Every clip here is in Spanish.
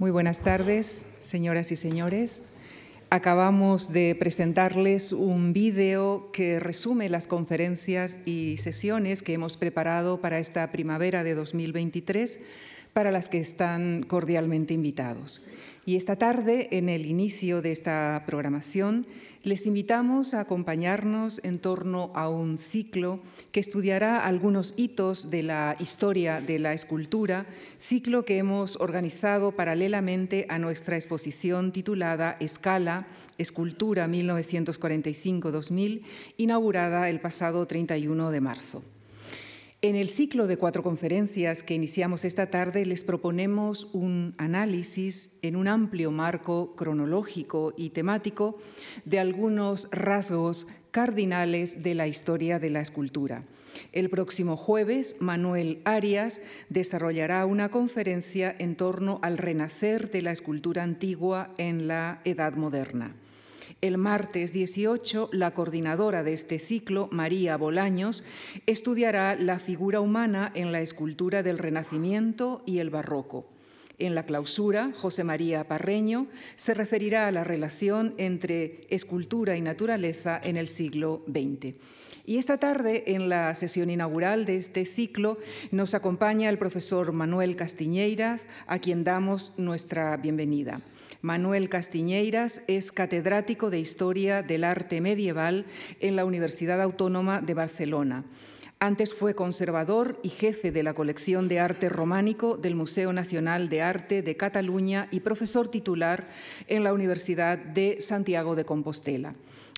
Muy buenas tardes, señoras y señores. Acabamos de presentarles un vídeo que resume las conferencias y sesiones que hemos preparado para esta primavera de 2023, para las que están cordialmente invitados. Y esta tarde, en el inicio de esta programación, les invitamos a acompañarnos en torno a un ciclo que estudiará algunos hitos de la historia de la escultura, ciclo que hemos organizado paralelamente a nuestra exposición titulada Escala, Escultura 1945-2000, inaugurada el pasado 31 de marzo. En el ciclo de cuatro conferencias que iniciamos esta tarde les proponemos un análisis en un amplio marco cronológico y temático de algunos rasgos cardinales de la historia de la escultura. El próximo jueves, Manuel Arias desarrollará una conferencia en torno al renacer de la escultura antigua en la Edad Moderna. El martes 18, la coordinadora de este ciclo, María Bolaños, estudiará la figura humana en la escultura del Renacimiento y el Barroco. En la clausura, José María Parreño se referirá a la relación entre escultura y naturaleza en el siglo XX. Y esta tarde, en la sesión inaugural de este ciclo, nos acompaña el profesor Manuel Castiñeiras, a quien damos nuestra bienvenida. Manuel Castiñeiras es catedrático de Historia del Arte Medieval en la Universidad Autónoma de Barcelona. Antes fue conservador y jefe de la colección de arte románico del Museo Nacional de Arte de Cataluña y profesor titular en la Universidad de Santiago de Compostela.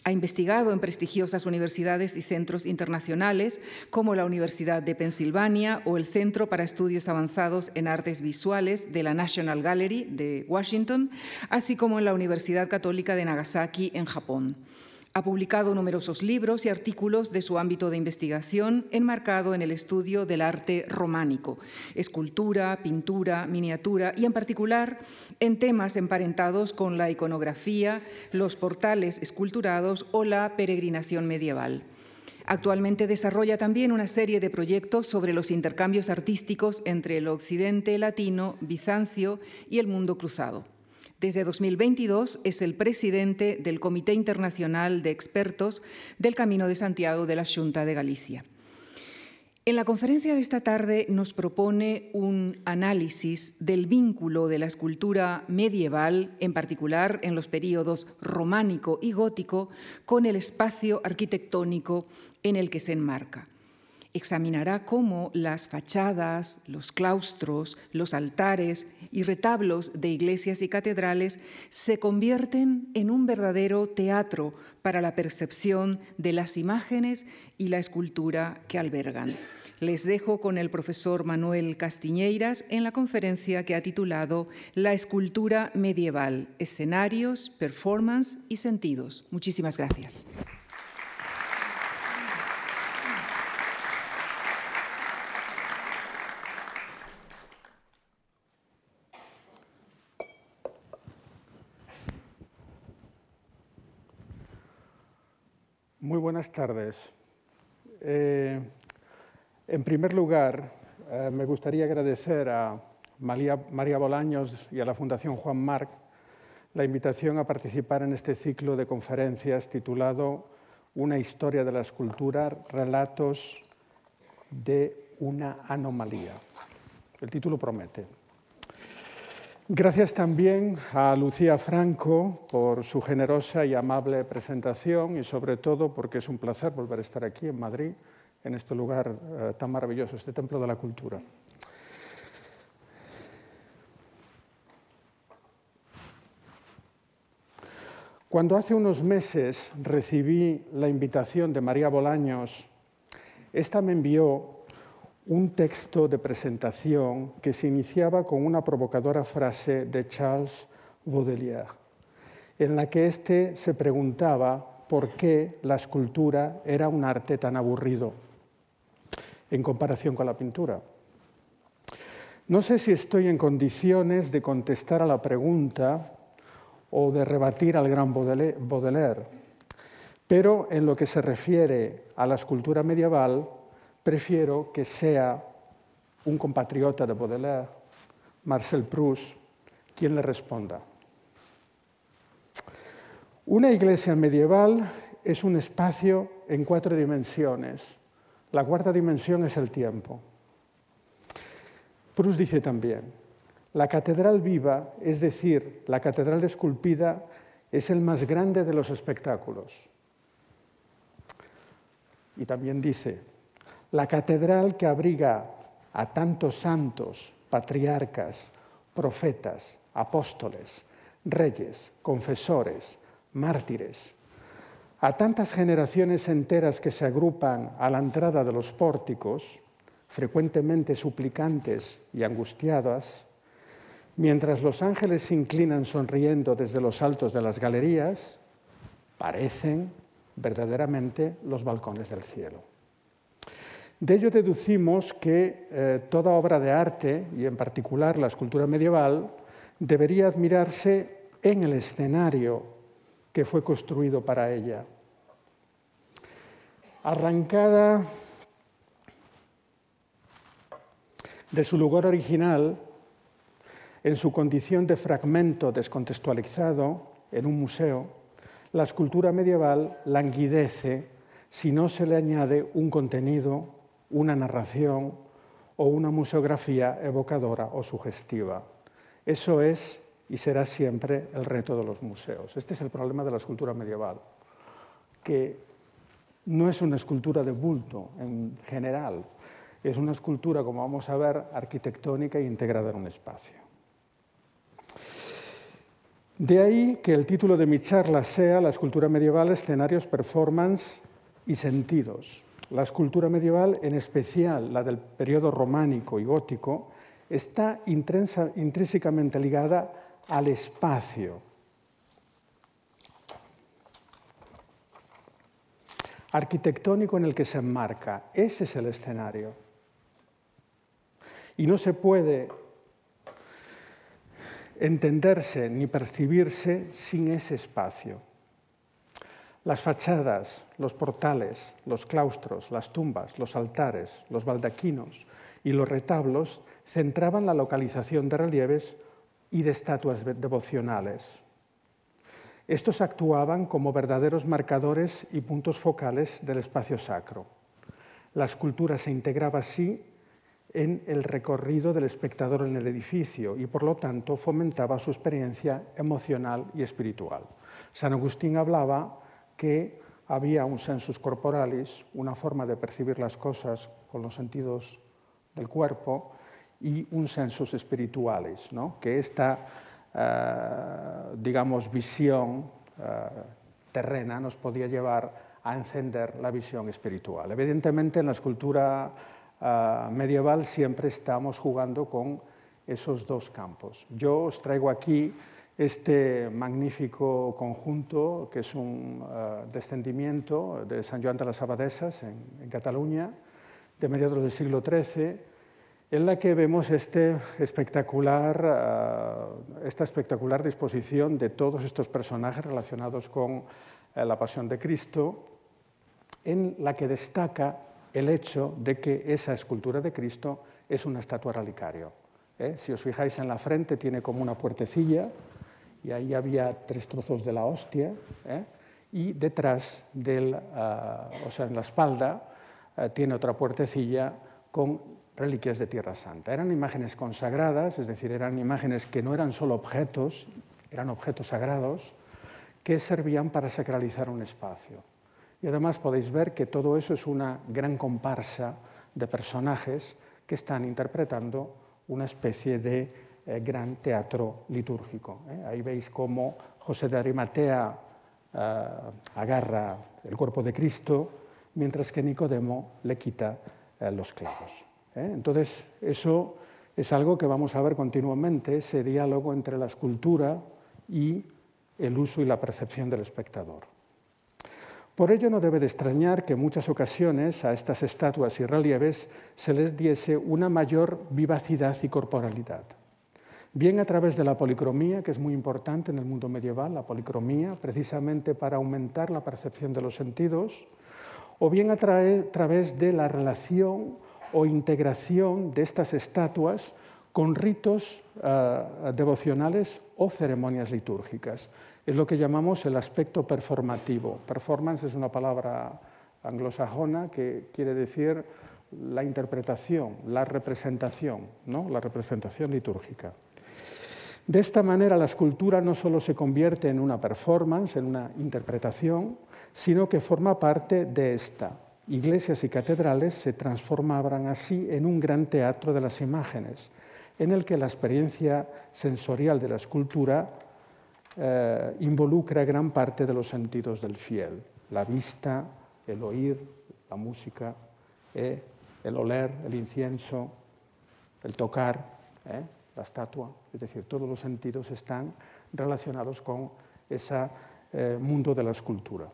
Ha investigado en prestigiosas universidades y centros internacionales como la Universidad de Pensilvania o el Centro para Estudios Avanzados en Artes Visuales de la National Gallery de Washington, así como en la Universidad Católica de Nagasaki en Japón. Ha publicado numerosos libros y artículos de su ámbito de investigación enmarcado en el estudio del arte románico, escultura, pintura, miniatura y en particular en temas emparentados con la iconografía, los portales esculturados o la peregrinación medieval. Actualmente desarrolla también una serie de proyectos sobre los intercambios artísticos entre el occidente latino, Bizancio y el mundo cruzado. Desde 2022 es el presidente del Comité Internacional de Expertos del Camino de Santiago de la Junta de Galicia. En la conferencia de esta tarde nos propone un análisis del vínculo de la escultura medieval, en particular en los períodos románico y gótico, con el espacio arquitectónico en el que se enmarca examinará cómo las fachadas, los claustros, los altares y retablos de iglesias y catedrales se convierten en un verdadero teatro para la percepción de las imágenes y la escultura que albergan. Les dejo con el profesor Manuel Castiñeiras en la conferencia que ha titulado La escultura medieval, escenarios, performance y sentidos. Muchísimas gracias. Muy buenas tardes. Eh, en primer lugar, eh, me gustaría agradecer a María, María, Bolaños y a la Fundación Juan Marc la invitación a participar en este ciclo de conferencias titulado Una historia de la escultura, relatos de una anomalía. El título promete. Gracias también a Lucía Franco por su generosa y amable presentación y sobre todo porque es un placer volver a estar aquí en Madrid, en este lugar eh, tan maravilloso, este Templo de la Cultura. Cuando hace unos meses recibí la invitación de María Bolaños, esta me envió un texto de presentación que se iniciaba con una provocadora frase de Charles Baudelaire, en la que éste se preguntaba por qué la escultura era un arte tan aburrido en comparación con la pintura. No sé si estoy en condiciones de contestar a la pregunta o de rebatir al gran Baudelaire, pero en lo que se refiere a la escultura medieval, prefiero que sea un compatriota de Baudelaire, Marcel Proust, quien le responda. Una iglesia medieval es un espacio en cuatro dimensiones. La cuarta dimensión es el tiempo. Proust dice también, la catedral viva, es decir, la catedral esculpida, es el más grande de los espectáculos. Y también dice, la catedral que abriga a tantos santos, patriarcas, profetas, apóstoles, reyes, confesores, mártires, a tantas generaciones enteras que se agrupan a la entrada de los pórticos, frecuentemente suplicantes y angustiadas, mientras los ángeles se inclinan sonriendo desde los altos de las galerías, parecen verdaderamente los balcones del cielo. De ello deducimos que eh, toda obra de arte, y en particular la escultura medieval, debería admirarse en el escenario que fue construido para ella. Arrancada de su lugar original, en su condición de fragmento descontextualizado en un museo, la escultura medieval languidece si no se le añade un contenido, una narración o una museografía evocadora o sugestiva. Eso es y será siempre el reto de los museos. Este es el problema de la escultura medieval, que no es una escultura de bulto en general, es una escultura, como vamos a ver, arquitectónica e integrada en un espacio. De ahí que el título de mi charla sea La escultura medieval, escenarios, performance y sentidos. La escultura medieval, en especial la del periodo románico y gótico, está intrínsecamente ligada al espacio. arquitectónico en el que se enmarca. Ese es el escenario. Y no se puede entenderse ni percibirse sin ese espacio. Las fachadas, los portales, los claustros, las tumbas, los altares, los baldaquinos y los retablos centraban la localización de relieves y de estatuas devocionales. Estos actuaban como verdaderos marcadores y puntos focales del espacio sacro. La escultura se integraba así en el recorrido del espectador en el edificio y por lo tanto fomentaba su experiencia emocional y espiritual. San Agustín hablaba que había un sensus corporalis, una forma de percibir las cosas con los sentidos del cuerpo, y un sensus espiritualis, ¿no? que esta, eh, digamos, visión eh, terrena nos podía llevar a encender la visión espiritual. Evidentemente, en la escultura eh, medieval siempre estamos jugando con esos dos campos. Yo os traigo aquí este magnífico conjunto, que es un descendimiento de San Joan de las Abadesas en, en Cataluña, de mediados del siglo XIII, en la que vemos este espectacular, eh, esta espectacular disposición de todos estos personajes relacionados con eh, la pasión de Cristo, en la que destaca el hecho de que esa escultura de Cristo es una estatua relicario. ¿eh? Si os fijáis en la frente tiene como una puertecilla y ahí había tres trozos de la hostia y detrás del, o sea, en la espalda tiene otra puertecilla con reliquias de Tierra Santa. Eran imágenes consagradas, es decir, eran imágenes que no eran solo objetos, eran objetos sagrados que servían para sacralizar un espacio. Y además podéis ver que todo eso es una gran comparsa de personajes que están interpretando una especie de eh, gran teatro litúrgico. ¿eh? Ahí veis cómo José de Arimatea eh, agarra el cuerpo de Cristo, mientras que Nicodemo le quita los clavos. Entonces, eso es algo que vamos a ver continuamente, ese diálogo entre la escultura y el uso y la percepción del espectador. Por ello no debe de extrañar que en muchas ocasiones a estas estatuas y relieves se les diese una mayor vivacidad y corporalidad. Bien a través de la policromía, que es muy importante en el mundo medieval, la policromía, precisamente para aumentar la percepción de los sentidos, o bien a través de la relación o integración de estas estatuas con ritos uh, devocionales o ceremonias litúrgicas. Es lo que llamamos el aspecto performativo. Performance es una palabra anglosajona que quiere decir la interpretación, la representación, ¿no? la representación litúrgica. De esta manera la escultura no solo se convierte en una performance, en una interpretación, sino que forma parte de esta. Iglesias y catedrales se transformaban así en un gran teatro de las imágenes, en el que la experiencia sensorial de la escultura eh, involucra gran parte de los sentidos del fiel, la vista, el oír, la música, eh, el oler, el incienso, el tocar, eh, la estatua, es decir, todos los sentidos están relacionados con ese eh, mundo de la escultura.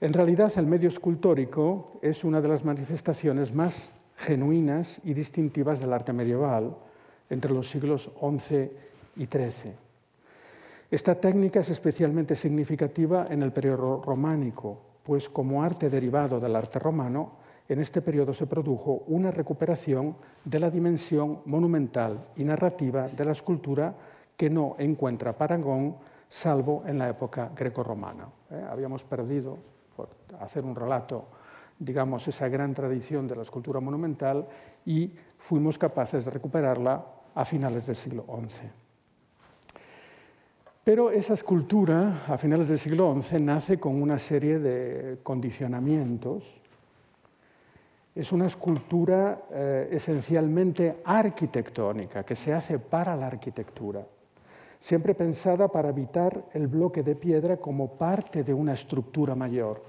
En realidad, el medio escultórico es una de las manifestaciones más genuinas y distintivas del arte medieval entre los siglos XI y XIII. Esta técnica es especialmente significativa en el periodo románico, pues como arte derivado del arte romano, en este periodo se produjo una recuperación de la dimensión monumental y narrativa de la escultura que no encuentra parangón salvo en la época grecorromana. ¿eh? Habíamos perdido, por hacer un relato, digamos, esa gran tradición de la escultura monumental y fuimos capaces de recuperarla a finales del siglo XI. Pero esa escultura, a finales del siglo XI, nace con una serie de condicionamientos es una escultura eh, esencialmente arquitectónica, que se hace para la arquitectura, siempre pensada para evitar el bloque de piedra como parte de una estructura mayor,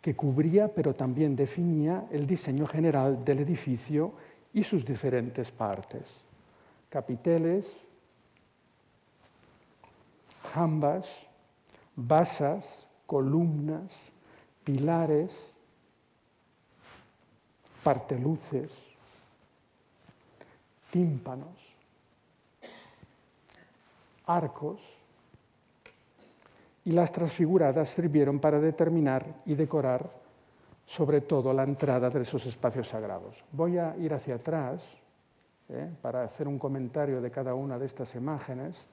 que cubría pero también definía el diseño general del edificio y sus diferentes partes. Capiteles, jambas, basas, columnas, pilares, parteluces, tímpanos, arcos, y las transfiguradas sirvieron para determinar y decorar sobre todo la entrada de esos espacios sagrados. Voy a ir hacia atrás ¿eh? para hacer un comentario de cada una de estas imágenes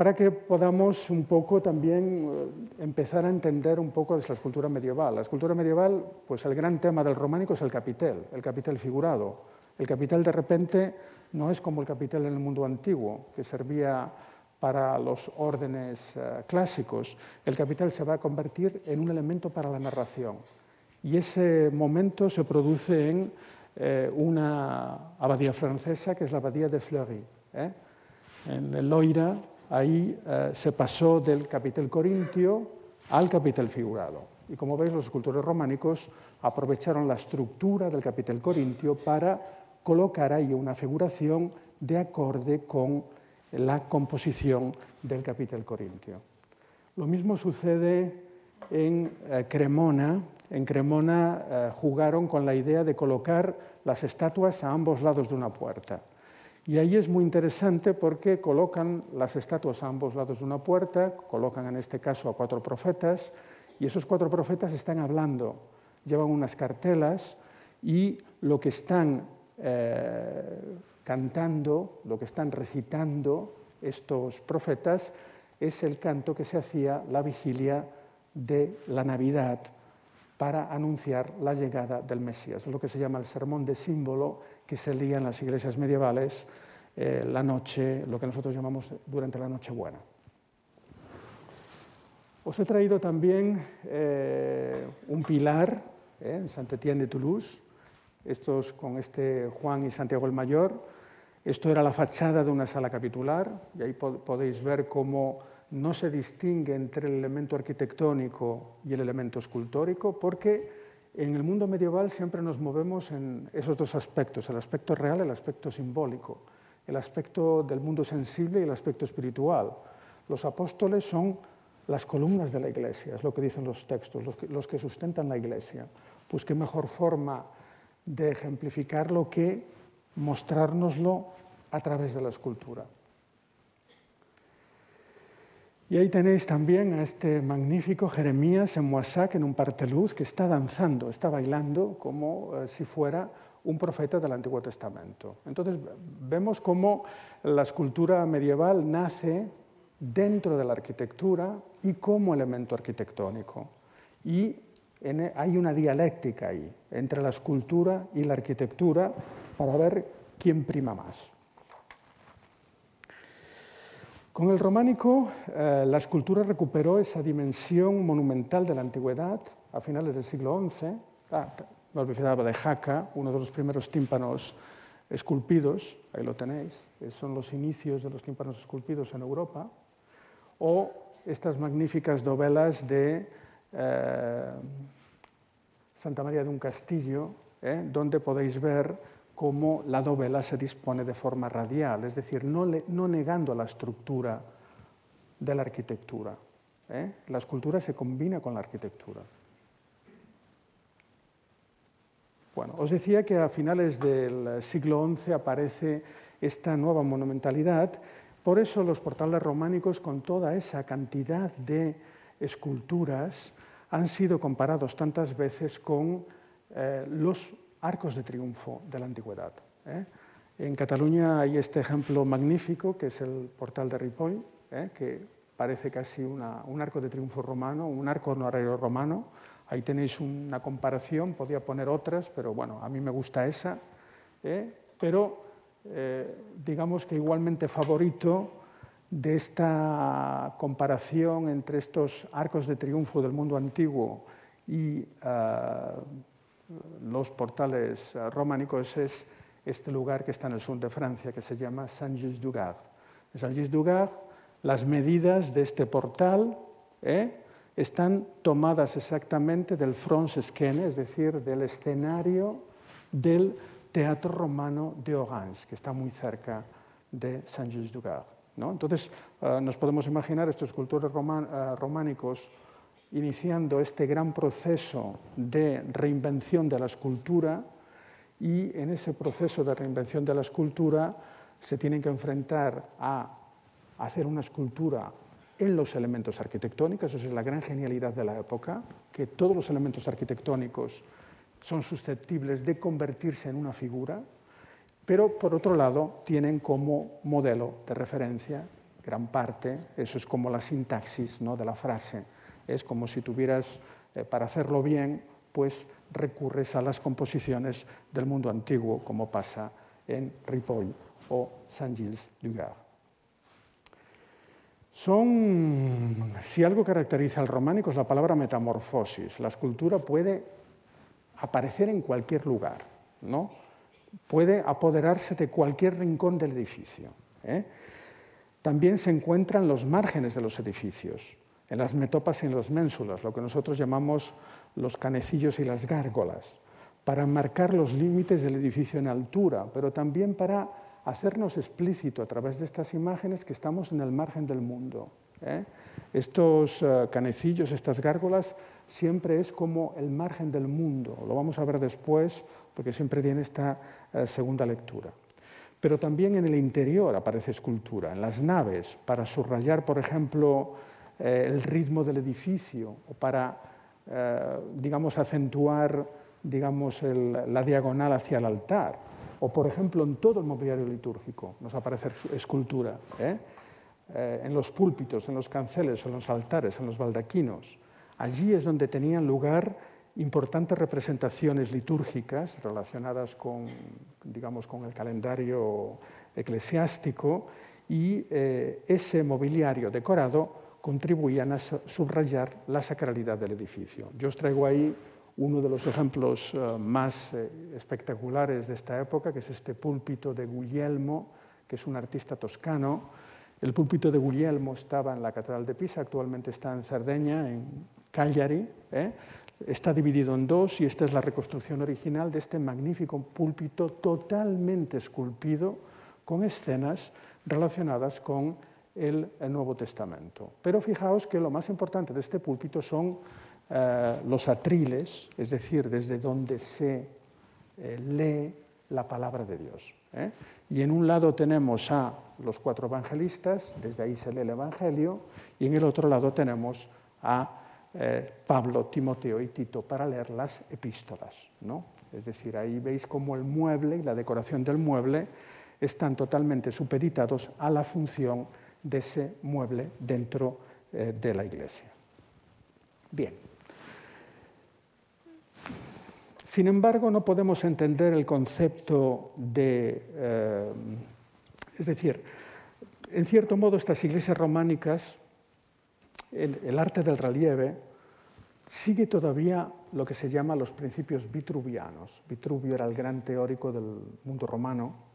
para que podamos un poco también eh, empezar a entender un poco la escultura medieval. La escultura medieval, pues el gran tema del románico es el capitel, el capitel figurado. El capitel de repente no es como el capitel en el mundo antiguo, que servía para los órdenes eh, clásicos. El capitel se va a convertir en un elemento para la narración. Y ese momento se produce en eh, una abadía francesa, que es la abadía de Fleury. En el Loira, ahí eh, se pasó del capitel corintio al capitel figurado. Y como veis, los escultores románicos aprovecharon la estructura del capitel corintio para colocar ahí una figuración de acorde con la composición del capitel corintio. Lo mismo sucede en eh, Cremona. En Cremona eh, jugaron con la idea de colocar las estatuas a ambos lados de una puerta. Y ahí es muy interesante porque colocan las estatuas a ambos lados de una puerta, colocan en este caso a cuatro profetas, y esos cuatro profetas están hablando, llevan unas cartelas y lo que están eh, cantando, lo que están recitando estos profetas es el canto que se hacía la vigilia de la Navidad para anunciar la llegada del Mesías. Es lo que se llama el sermón de símbolo que se lía en las iglesias medievales eh, la noche, lo que nosotros llamamos durante la noche buena. Os he traído también eh, un pilar eh, en Saint-Étienne de Toulouse, estos con este Juan y Santiago el Mayor. Esto era la fachada de una sala capitular y ahí podéis ver cómo no se distingue entre el elemento arquitectónico y el elemento escultórico, porque en el mundo medieval siempre nos movemos en esos dos aspectos, el aspecto real el aspecto simbólico, el aspecto del mundo sensible y el aspecto espiritual. Los apóstoles son las columnas de la iglesia, es lo que dicen los textos, los que, sustentan la iglesia. Pues qué mejor forma de ejemplificarlo que mostrárnoslo a través de la escultura. Y ahí tenéis también a este magnífico Jeremías en Moissac, en un parteluz, que está danzando, está bailando como eh, si fuera un profeta del Antiguo Testamento. Entonces vemos cómo la escultura medieval nace dentro de la arquitectura y como elemento arquitectónico. Y e, hay una dialéctica ahí entre la escultura y la arquitectura para ver quién prima más. Con el románico, eh, la escultura recuperó esa dimensión monumental de la antigüedad a finales del siglo XI. Ah, me olvidaba de Jaca, uno de los primeros tímpanos esculpidos, ahí lo tenéis, son los inicios de los tímpanos esculpidos en Europa, o estas magníficas dovelas de eh, Santa María de un Castillo, eh, donde podéis ver cómo la dovela se dispone de forma radial, es decir, no, no negando la estructura de la arquitectura. Eh. La escultura se combina con la arquitectura. Bueno, os decía que a finales del siglo XI aparece esta nueva monumentalidad, por eso los portales románicos con toda esa cantidad de esculturas han sido comparados tantas veces con eh, los arcos de triunfo de la antigüedad. ¿eh? En Cataluña hay este ejemplo magnífico que es el portal de Ripoll, ¿eh? que parece casi un arco de triunfo romano, un arco honorario romano, Ahí tenéis una comparación, podía poner otras, pero bueno, a mí me gusta esa. ¿eh? Pero eh, digamos que igualmente favorito de esta comparación entre estos arcos de triunfo del mundo antiguo y eh, los portales románicos es este lugar que está en el sur de Francia, que se llama Saint-Just-du-Gard. En Saint-Just-du-Gard, las medidas de este portal, están tomadas exactamente del Scene, es decir, del escenario del Teatro Romano de Orange, que está muy cerca de Saint-Just-du-Gard. ¿no? Entonces, eh, nos podemos imaginar estos escultores eh, románicos iniciando este gran proceso de reinvención de la escultura y en ese proceso de reinvención de la escultura se tienen que enfrentar a hacer una escultura en los elementos arquitectónicos, esa es la gran genialidad de la época, que todos los elementos arquitectónicos son susceptibles de convertirse en una figura, pero por otro lado tienen como modelo de referencia gran parte, eso es como la sintaxis ¿no? de la frase, es como si tuvieras, eh, para hacerlo bien, pues recurres a las composiciones del mundo antiguo, como pasa en Ripoll o Saint-Gilles-du-Gard. Son, si algo caracteriza al románico es la palabra metamorfosis. La escultura puede aparecer en cualquier lugar, ¿no? puede apoderarse de cualquier rincón del edificio. ¿eh? También se encuentra en los márgenes de los edificios, en las metopas y en los ménsulas, lo que nosotros llamamos los canecillos y las gárgolas, para marcar los límites del edificio en altura, pero también para hacernos explícito a través de estas imágenes que estamos en el margen del mundo. ¿eh? Estos eh, canecillos, estas gárgolas, siempre es como el margen del mundo. Lo vamos a ver después porque siempre tiene esta eh, segunda lectura. Pero también en el interior aparece escultura, en las naves, para subrayar, por ejemplo, el ritmo del edificio o para, digamos, acentuar digamos, la diagonal hacia el altar o por ejemplo en todo el mobiliario litúrgico nos aparece escultura, ¿eh? Eh, en los púlpitos, en los canceles, en los altares, en los baldaquinos. Allí es donde tenían lugar importantes representaciones litúrgicas relacionadas con, digamos, con el calendario eclesiástico y eh, ese mobiliario decorado contribuían a subrayar la sacralidad del edificio. Yo os traigo ahí uno de los ejemplos eh, más eh, espectaculares de esta época, que es este púlpito de Guglielmo, que es un artista toscano. El púlpito de Guglielmo estaba en la Catedral de Pisa, actualmente está en Cerdeña, en Cagliari. ¿eh? Está dividido en dos y esta es la reconstrucción original de este magnífico púlpito totalmente esculpido con escenas relacionadas con el Nuevo Testamento. Pero fijaos que lo más importante de este púlpito son eh, los atriles, es decir, desde donde se eh, lee la palabra de Dios. ¿eh? Y en un lado tenemos a los cuatro evangelistas, desde ahí se lee el Evangelio, y en el otro lado tenemos a Pablo, Timoteo y Tito para leer las epístolas. ¿no? Es decir, ahí veis cómo el mueble y la decoración del mueble están totalmente supeditados a la función de ese mueble dentro eh, de la iglesia. Bien. Sin embargo, no podemos entender el concepto de... Eh, es decir, en cierto modo estas iglesias románicas, el arte del relieve, sigue todavía lo que se llama los principios vitruvianos. Vitruvio era el gran teórico del mundo romano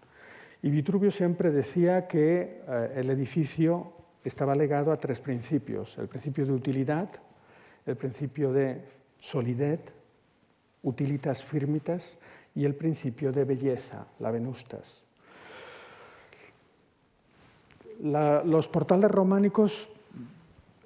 y Vitruvio siempre decía que eh, el edificio estaba legado a tres principios, el principio de utilidad, el principio de solidez, utilitas firmitas, y el principio de belleza, la venustas. los portales románicos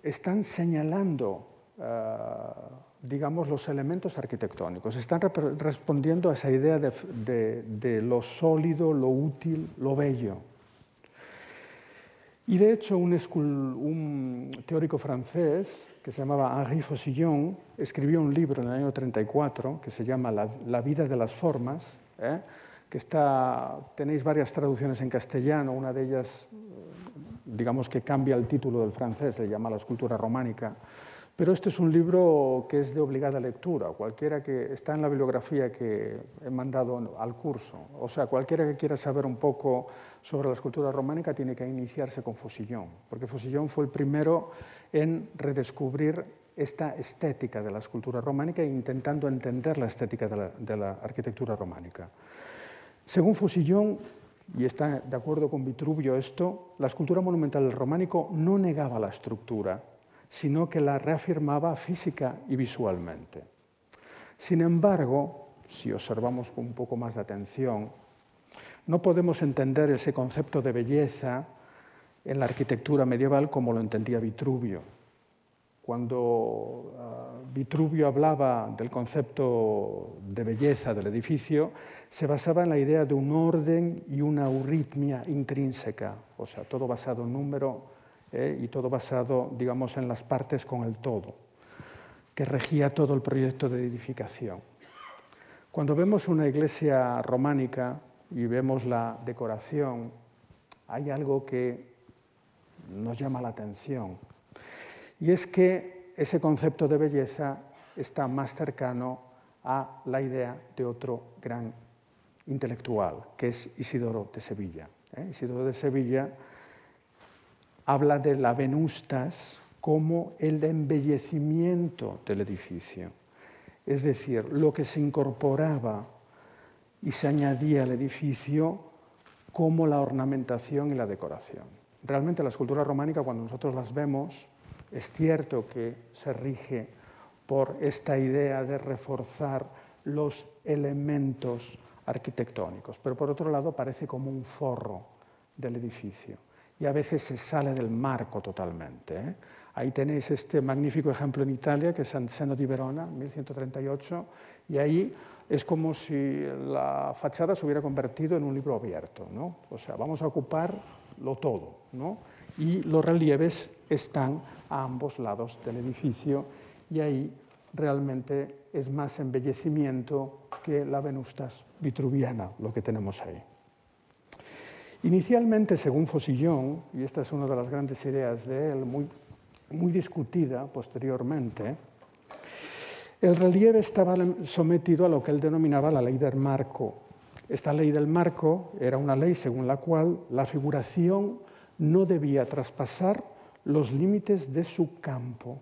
están señalando eh, digamos, los elementos arquitectónicos. Están respondiendo a esa idea de, lo sólido, lo útil, lo bello. Y de hecho, un, teórico francés que se llamaba Henri Faucillon escribió un libro en el año 34 que se llama La, vida de las formas, ¿eh? que está, tenéis varias traducciones en castellano, una de ellas, digamos que cambia el título del francés, se llama La escultura románica pero este es un libro que es de obligada lectura, cualquiera que está en la bibliografía que he mandado al curso. O sea, cualquiera que quiera saber un poco sobre la escultura románica tiene que iniciarse con Fosillón, porque Fosillón fue el primero en redescubrir esta estética de la escultura románica e intentando entender la estética de la, arquitectura románica. Según Fosillón, y está de acuerdo con Vitruvio esto, la escultura monumental del románico no negaba la estructura, sino que la reafirmaba física y visualmente. Sin embargo, si observamos con un poco más de atención, no podemos entender ese concepto de belleza en la arquitectura medieval como lo entendía Vitruvio. Cuando ah, Vitruvio hablaba del concepto de belleza del edificio, se basaba en la idea de un orden y una euritmia intrínseca, o sea, todo basado en número, ¿eh? y todo basado, digamos, en las partes con el todo, que regía todo el proyecto de edificación. Cuando vemos una iglesia románica y vemos la decoración, hay algo que nos llama la atención, y es que ese concepto de belleza está más cercano a la idea de otro gran intelectual, que es Isidoro de Sevilla. ¿eh? Isidoro de Sevilla habla de la venustas como el embellecimiento del edificio, es decir, lo que se incorporaba y se añadía al edificio como la ornamentación y la decoración. Realmente la escultura románica, cuando nosotros las vemos, es cierto que se rige por esta idea de reforzar los elementos arquitectónicos, pero por otro lado parece como un forro del edificio y a veces se sale del marco totalmente. ¿eh? Ahí tenéis este magnífico ejemplo en Italia, que es San Seno di Verona, 1138, y ahí es como si la fachada se hubiera convertido en un libro abierto. ¿no? O sea, vamos a ocuparlo todo. ¿no? Y los relieves están a ambos lados del edificio y ahí realmente es más embellecimiento que la Venustas vitruviana, lo que tenemos ahí. Inicialmente, según Fosillón, y esta es una de las grandes ideas de él, muy, discutida posteriormente, el relieve estaba sometido a lo que él denominaba la ley del marco. Esta ley del marco era una ley según la cual la figuración no debía traspasar los límites de su campo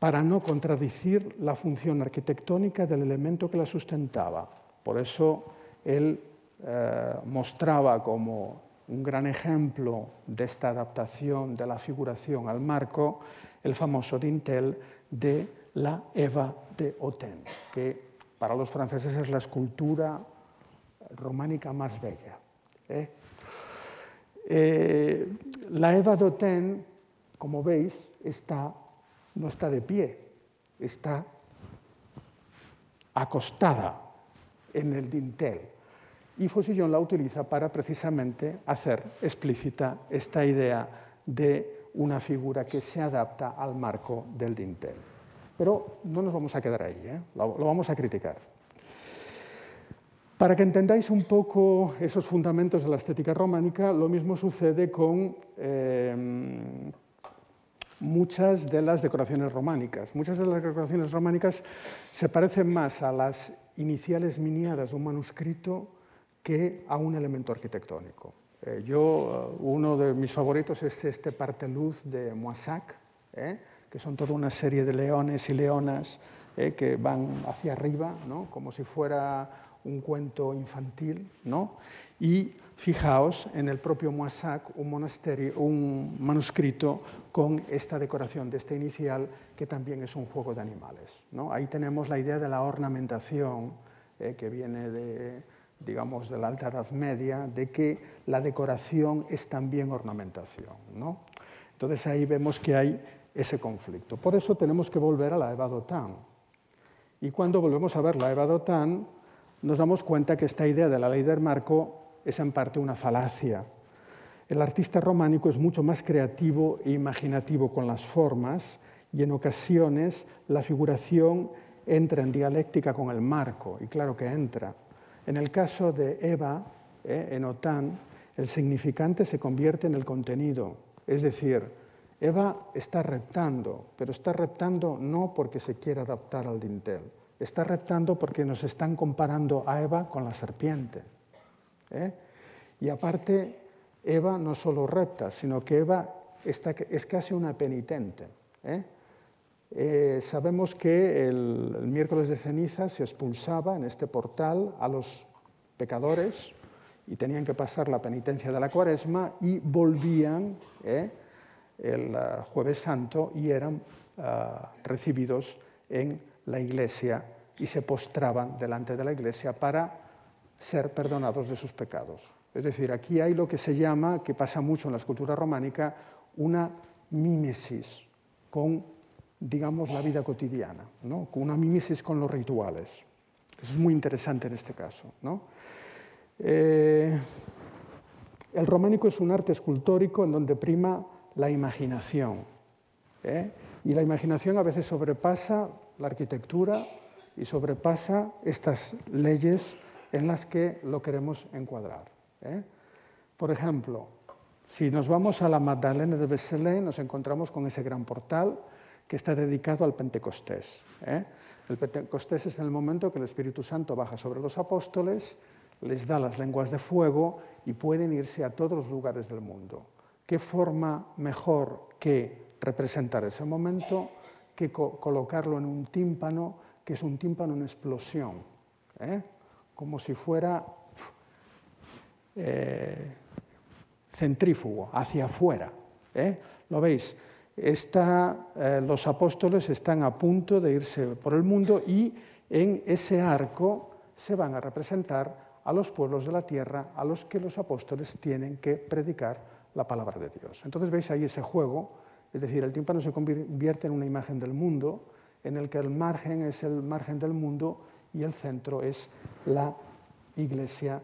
para no contradicir la función arquitectónica del elemento que la sustentaba. Por eso él eh, mostraba como un gran ejemplo de esta adaptación de la figuración al marco el famoso dintel de la Eva de Autun, que para los franceses es la escultura románica más bella. ¿eh? Eh, la Eva de Autun, como veis, está, no está de pie, está acostada en el dintel y Fosillon la utiliza para precisamente hacer explícita esta idea de una figura que se adapta al marco del dintel. Pero no nos vamos a quedar ahí, ¿eh? lo, vamos a criticar. Para que entendáis un poco esos fundamentos de la estética románica, lo mismo sucede con em, muchas de las decoraciones románicas. Muchas de las decoraciones románicas se parecen más a las iniciales miniadas de un manuscrito que a un elemento arquitectónico. Eh, yo, eh, uno de mis favoritos es este parteluz de Moissac, eh, que son toda una serie de leones y leonas que van hacia arriba, ¿no? como si fuera un cuento infantil. ¿no? Y fijaos en el propio Moissac, un, un manuscrito con esta decoración de este inicial, que también es un juego de animales. ¿no? Ahí tenemos la idea de la ornamentación, que viene de, digamos, de la Alta Edad Media, de que la decoración es también ornamentación. ¿no? Entonces ahí vemos que hay ese conflicto. Por eso tenemos que volver a la Eva Dotán. Y cuando volvemos a ver la Eva Dotán, nos damos cuenta que esta idea de la ley del marco es en parte una falacia. El artista románico es mucho más creativo e imaginativo con las formas y en ocasiones la figuración entra en dialéctica con el marco, y claro que entra. En el caso de Eva, eh, en OTAN, el significante se convierte en el contenido. Es decir, Eva está reptando, pero está reptando no porque se quiera adaptar al dintel, está reptando porque nos están comparando a Eva con la serpiente. ¿eh? Y aparte, Eva no solo repta, sino que Eva es casi una penitente. ¿eh? Eh, sabemos que el, miércoles de ceniza se expulsaba en este portal a los pecadores y tenían que pasar la penitencia de la cuaresma y volvían eh, el eh, jueves santo y eran recibidos en la iglesia y se postraban delante de la iglesia para ser perdonados de sus pecados. Es decir, aquí hay lo que se llama, que pasa mucho en la escultura románica, una mímesis con digamos, la vida cotidiana, ¿no? con una mimesis con los rituales. Eso es muy interesante en este caso. ¿no? Eh, el románico es un arte escultórico en donde prima la imaginación. ¿eh? Y la imaginación a veces sobrepasa la arquitectura y sobrepasa estas leyes en las que lo queremos encuadrar. ¿eh? Por ejemplo, si nos vamos a la Magdalena de Besselé, nos encontramos con ese gran portal que está dedicado al Pentecostés. ¿eh? El Pentecostés es el momento que el Espíritu Santo baja sobre los apóstoles, les da las lenguas de fuego y pueden irse a todos los lugares del mundo. ¿Qué forma mejor que representar ese momento que colocarlo en un tímpano, que es un tímpano en explosión, ¿eh? como si fuera eh, centrífugo, hacia afuera? ¿Lo veis? Eh, los apóstoles están a punto de irse por el mundo y en ese arco se van a representar a los pueblos de la tierra a los que los apóstoles tienen que predicar la palabra de Dios. Entonces veis ahí ese juego, es decir, el tímpano se convierte en una imagen del mundo, en el que el margen es el margen del mundo y el centro es la iglesia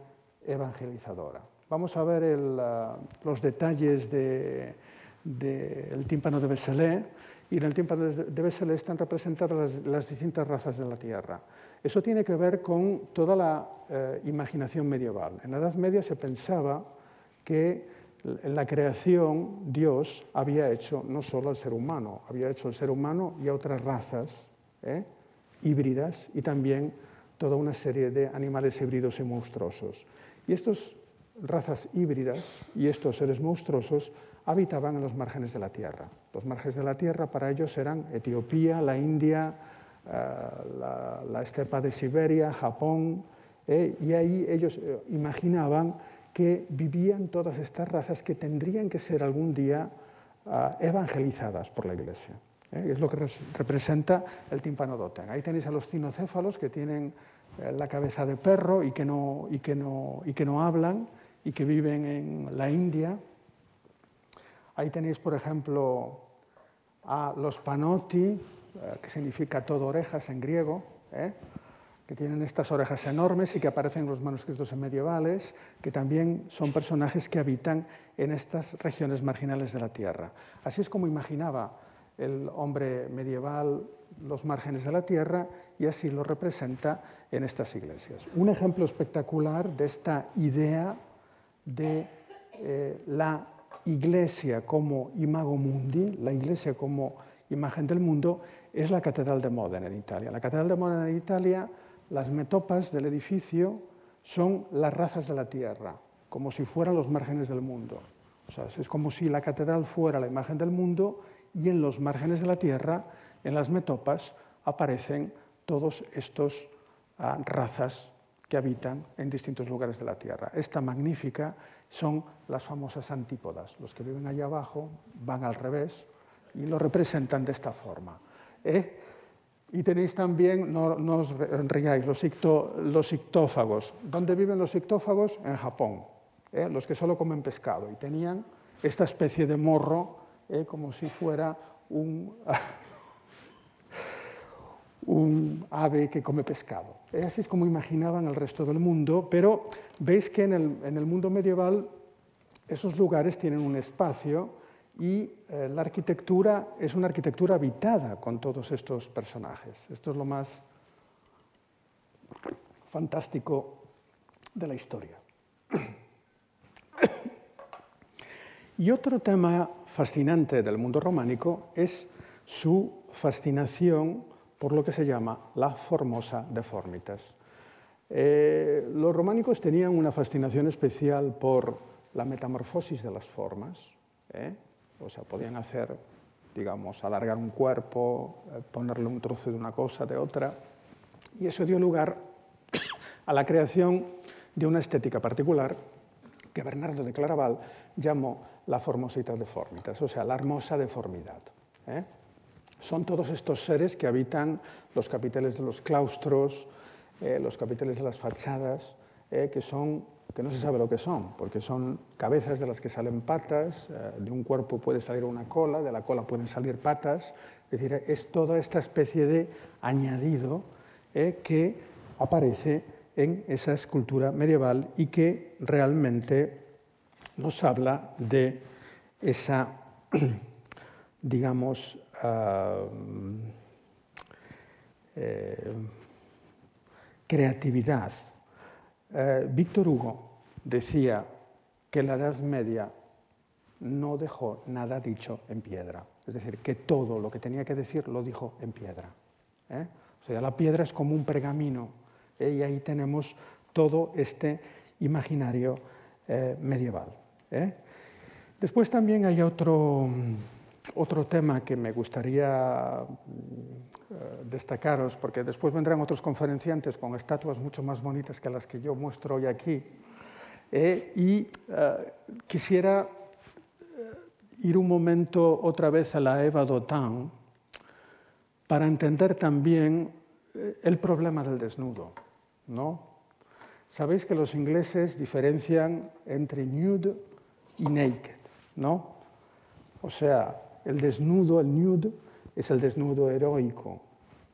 evangelizadora. Vamos a ver ah, los detalles de, del tímpano de Besselé, y en el tímpano de Besselé están representadas las, distintas razas de la Tierra. Eso tiene que ver con toda la eh, imaginación medieval. En la Edad Media se pensaba que en la creación Dios había hecho no solo al ser humano, había hecho al ser humano y a otras razas ¿eh? híbridas y también toda una serie de animales híbridos y monstruosos. Y estas razas híbridas y estos seres monstruosos habitaban en los márgenes de la tierra. Los márgenes de la tierra para ellos eran Etiopía, la India, eh, la, estepa de Siberia, Japón, eh, y ahí ellos eh, imaginaban que vivían todas estas razas que tendrían que ser algún día evangelizadas por la Iglesia. Es lo que representa el tímpano Ahí tenéis a los cinocéfalos que tienen la cabeza de perro y que no, y que no, y que no hablan y que viven en la India, Ahí tenéis, por ejemplo, a los panotti, eh, que significa todo orejas en griego, ¿eh? que tienen estas orejas enormes y que aparecen en los manuscritos medievales, que también son personajes que habitan en estas regiones marginales de la Tierra. Así es como imaginaba el hombre medieval los márgenes de la tierra y así lo representa en estas iglesias. Un ejemplo espectacular de esta idea de eh, la iglesia como imago mundi, la iglesia como imagen del mundo, es la Catedral de Módena en Italia. La Catedral de Módena en Italia, las metopas del edificio son las razas de la tierra, como si fueran los márgenes del mundo. O sea, es como si la catedral fuera la imagen del mundo y en los márgenes de la tierra, en las metopas, aparecen todos estos ah, razas que habitan en distintos lugares de la tierra. Esta magnífica son las famosas antípodas. Los que viven allá abajo van al revés y lo representan de esta forma. ¿eh? Y tenéis también, no, os riáis, los, los, ictófagos. ¿Dónde viven los ictófagos? En Japón. ¿eh? Los que solo comen pescado. Y tenían esta especie de morro ¿eh? como si fuera un, un ave que come pescado. Así es como imaginaban el resto del mundo, pero veis que en el, en el mundo medieval esos lugares tienen un espacio y eh, la arquitectura es una arquitectura habitada con todos estos personajes. Esto es lo más fantástico de la historia. Y otro tema fascinante del mundo románico es su fascinación por lo que se llama la formosa deformitas. Eh, los románicos tenían una fascinación especial por la metamorfosis de las formas. ¿eh? O sea, podían hacer, digamos, alargar un cuerpo, eh, ponerle un trozo de una cosa, de otra. Y eso dio lugar a la creación de una estética particular que Bernardo de Claraval llamó la formosita deformitas, o sea, la hermosa deformidad. ¿eh? Son todos estos seres que habitan los capiteles de los claustros, eh, los capiteles de las fachadas, eh, que son que no se sabe lo que son, porque son cabezas de las que salen patas, de un cuerpo puede salir una cola, de la cola pueden salir patas, es decir, es toda esta especie de añadido que aparece en esa escultura medieval y que realmente nos habla de esa, digamos, eh, creatividad. Eh, Víctor Hugo decía que la Edad Media no dejó nada dicho en piedra, es decir, que todo lo que tenía que decir lo dijo en piedra. ¿eh? O sea, la piedra es como un pergamino y ahí tenemos todo este imaginario medieval. ¿eh? Después también hay otro, otro tema que me gustaría mm, destacaros, porque después vendrán otros conferenciantes con estatuas mucho más bonitas que las que yo muestro hoy aquí. ¿eh? y eh, quisiera ir un momento otra vez a la Eva Dotan para entender también el problema del desnudo. ¿no? Sabéis que los ingleses diferencian entre nude y naked, ¿no? O sea, el desnudo, el nude, es el desnudo heroico,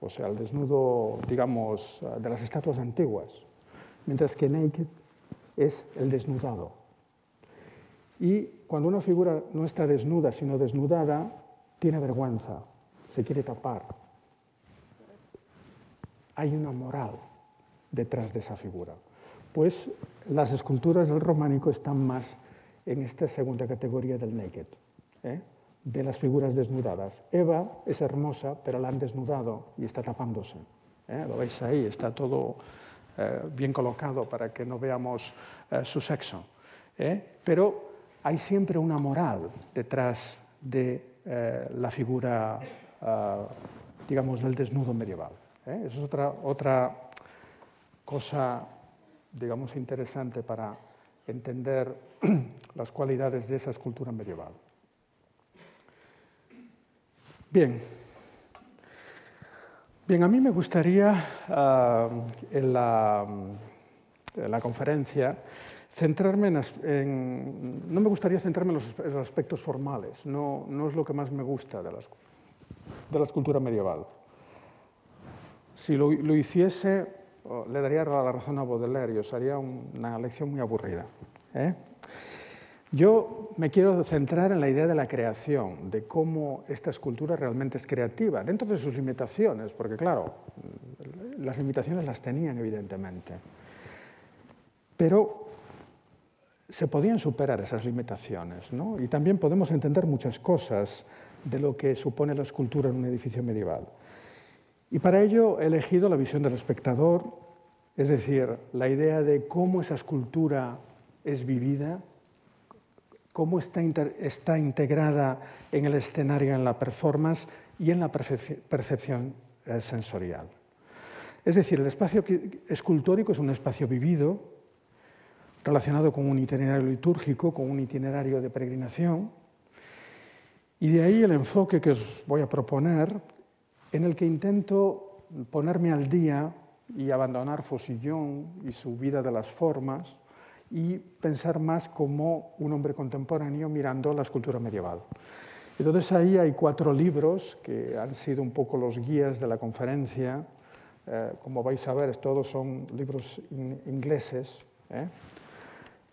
o sea, el desnudo, digamos, de las estatuas antiguas, mientras que naked es el desnudado. Y cuando una figura no está desnuda, sino desnudada, tiene vergüenza, se quiere tapar. Hay una moral detrás de esa figura. Pues las esculturas del románico están más en esta segunda categoría del naked, ¿eh? De las figuras desnudadas. Eva es hermosa, pero la han desnudado y está tapándose. ¿eh? Lo veis ahí, está todo eh, bien colocado para que no veamos su sexo. Pero hay siempre una moral detrás de la figura, digamos, del desnudo medieval. Eso es otra, otra cosa, digamos, interesante para entender las cualidades de esa escultura medieval. Bien. Bien, a mí me gustaría ah, en, la, conferencia centrarme en, No me gustaría centrarme en los, aspectos formales, no, no, es lo que más me gusta de la, de la escultura medieval. Si lo, lo hiciese, le daría la razón a Baudelaire y os haría una lección muy aburrida. ¿eh? Yo me quiero centrar en la idea de la creación, de cómo esta escultura realmente es creativa, dentro de sus limitaciones, porque claro, las limitaciones las tenían evidentemente. Pero se podían superar esas limitaciones, ¿no? Y también podemos entender muchas cosas de lo que supone la escultura en un edificio medieval. Y para ello he elegido la visión del espectador, es decir, la idea de cómo esa escultura es vivida, cómo está, está integrada en el escenario, en la performance y en la percepción eh, sensorial. Es decir, el espacio escultórico es un espacio vivido, relacionado con un itinerario litúrgico, con un itinerario de peregrinación, y de ahí el enfoque que os voy a proponer, en el que intento ponerme al día y abandonar Fosillon y su vida de las formas y pensar más como un hombre contemporáneo mirando la escultura medieval. Entonces ahí hay cuatro libros que han sido un poco los guías de la conferencia. Eh, como vais a ver, todos son libros ingleses. ¿eh?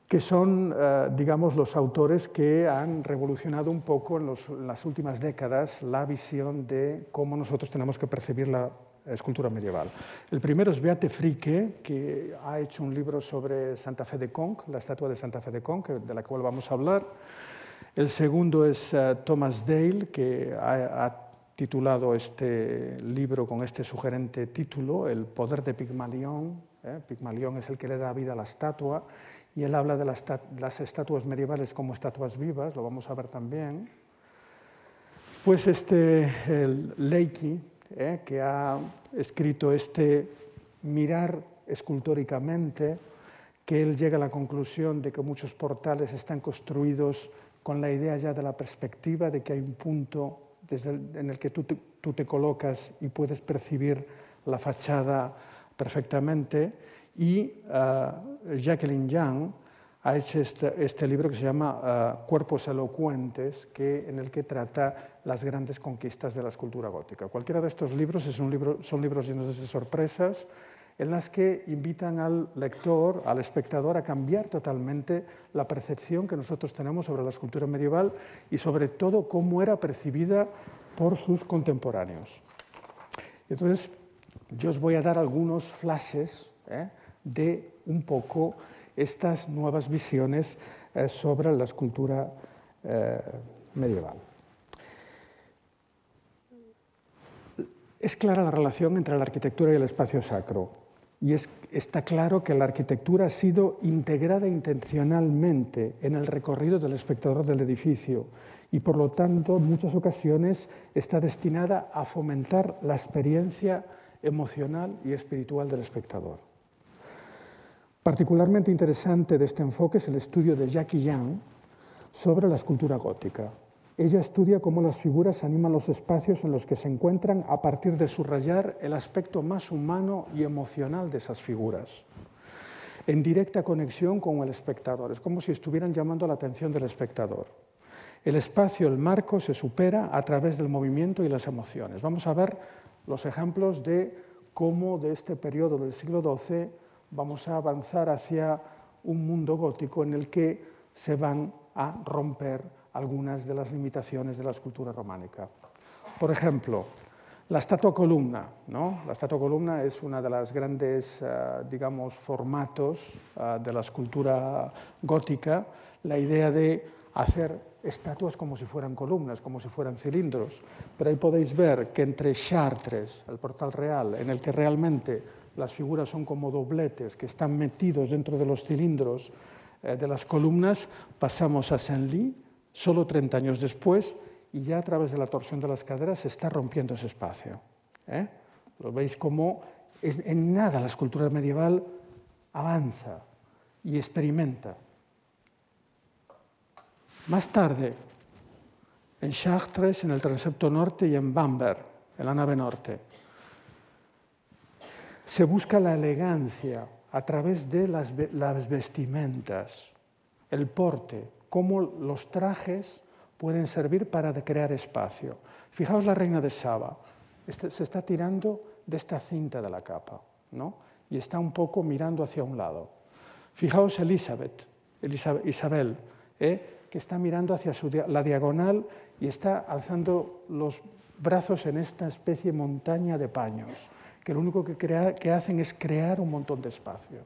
que son, eh, digamos, los autores que han revolucionado un poco en, las últimas décadas la visión de cómo nosotros tenemos que percibir la escultura medieval. El primero es Beate Fricke, que ha hecho un libro sobre Santa Fe de Conch, la estatua de Santa Fe de Conch, de la cual vamos a hablar. El segundo es eh, Thomas Dale, que ha, titulado este libro con este sugerente título, El poder de Pigmalión. ¿eh? Pigmalión es el que le da vida a la estatua y él habla de las, estatuas medievales como estatuas vivas, lo vamos a ver también. Pues este el Leiki, eh, que ha escrito este mirar escultóricamente, que él llega a la conclusión de que muchos portales están construidos con la idea ya de la perspectiva, de que hay un punto desde en el que tú te colocas y puedes percibir la fachada perfectamente. Y uh, Jacqueline Young ha hecho este, este, libro que se llama uh, Cuerpos elocuentes, que, en el que trata las grandes conquistas de la escultura gótica. Cualquiera de estos libros es un libro, son libros llenos de sorpresas, en las que invitan al lector, al espectador, a cambiar totalmente la percepción que nosotros tenemos sobre la escultura medieval y sobre todo cómo era percibida por sus contemporáneos. Entonces, yo os voy a dar algunos flashes ¿eh? de un poco estas nuevas visiones eh, sobre la escultura eh, medieval. Es clara la relación entre la arquitectura y el espacio sacro, y está claro que la arquitectura ha sido integrada intencionalmente en el recorrido del espectador del edificio y por lo tanto en muchas ocasiones está destinada a fomentar la experiencia emocional y espiritual del espectador. Particularmente interesante de este enfoque es el estudio de Jackie Young sobre la escultura gótica. Ella estudia cómo las figuras animan los espacios en los que se encuentran a partir de subrayar el aspecto más humano y emocional de esas figuras, en directa conexión con el espectador. Es como si estuvieran llamando la atención del espectador. El espacio, el marco, se supera a través del movimiento y las emociones. Vamos a ver los ejemplos de cómo de este periodo del siglo XII vamos a avanzar hacia un mundo gótico en el que se van a romper algunas de las limitaciones de la escultura románica. Por ejemplo, la estatua columna. ¿no? La estatua columna es una de las grandes, eh, digamos, formatos eh, de la escultura gótica, la idea de hacer estatuas como si fueran columnas, como si fueran cilindros. Pero ahí podéis ver que entre Chartres, el portal real, en el que realmente las figuras son como dobletes que están metidos dentro de los cilindros eh, de las columnas, pasamos a Saint-Ly, solo 30 años después, y ya a través de la torsión de las caderas se está rompiendo ese espacio. ¿eh? Lo veis como en nada la escultura medieval avanza y experimenta. Más tarde, en Chartres, en el transepto norte y en Bamberg, en la nave norte, se busca la elegancia a través de las, vestimentas, el porte, cómo los trajes pueden servir para crear espacio. Fijaos la reina de Saba, este, se está tirando de esta cinta de la capa, ¿no? y está un poco mirando hacia un lado. Fijaos Elizabeth, Isabel, ¿eh? que está mirando hacia la diagonal y está alzando los brazos en esta especie de montaña de paños, que lo único que, hacen es crear un montón de espacio.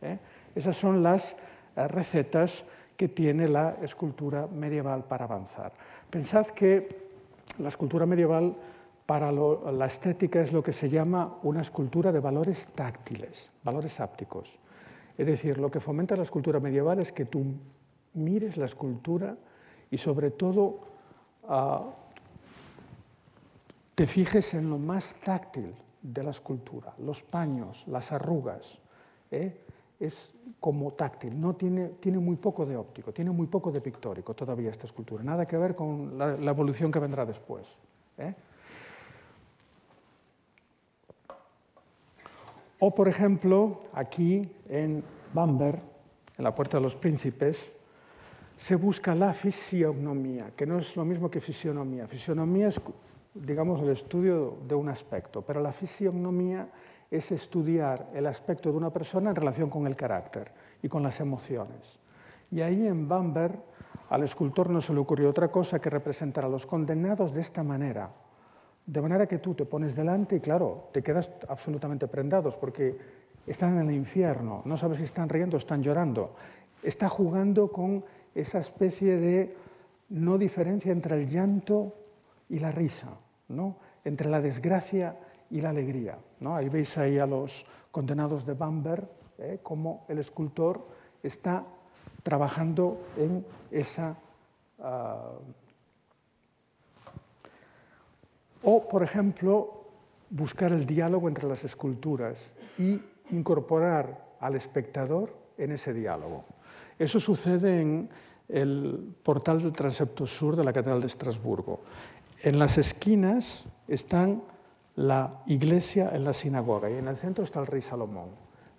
¿eh? Esas son las eh, recetas que tiene la escultura medieval para avanzar. Pensad que la escultura medieval para la estética es lo que se llama una escultura de valores táctiles, valores ápticos. Es decir, lo que fomenta la escultura medieval es que tú mires la escultura y sobre todo ah, te fijes en lo más táctil de la escultura, los paños, las arrugas. ¿eh? Es como táctil, no tiene, tiene, muy poco de óptico, tiene muy poco de pictórico todavía esta escultura, nada que ver con la, evolución que vendrá después. ¿eh? O, por ejemplo, aquí en Bamberg, en la Puerta de los Príncipes, se busca la fisionomía, que no es lo mismo que fisionomía. Fisionomía es, digamos, el estudio de un aspecto, pero la fisionomía es estudiar el aspecto de una persona en relación con el carácter y con las emociones. Y ahí en Bamberg al escultor no se le ocurrió otra cosa que representar a los condenados de esta manera, de manera que tú te pones delante y claro, te quedas absolutamente prendados porque están en el infierno, no sabes si están riendo o están llorando. Está jugando con esa especie de no diferencia entre el llanto y la risa, entre la desgracia y la alegría. Ahí veis ahí a los condenados de Bamberg, ¿eh? cómo el escultor está trabajando en esa... Ah, o, por ejemplo, buscar el diálogo entre las esculturas y incorporar al espectador en ese diálogo. Eso sucede en el portal del transepto sur de la Catedral de Estrasburgo. En las esquinas están la iglesia en la sinagoga y en el centro está el rey Salomón.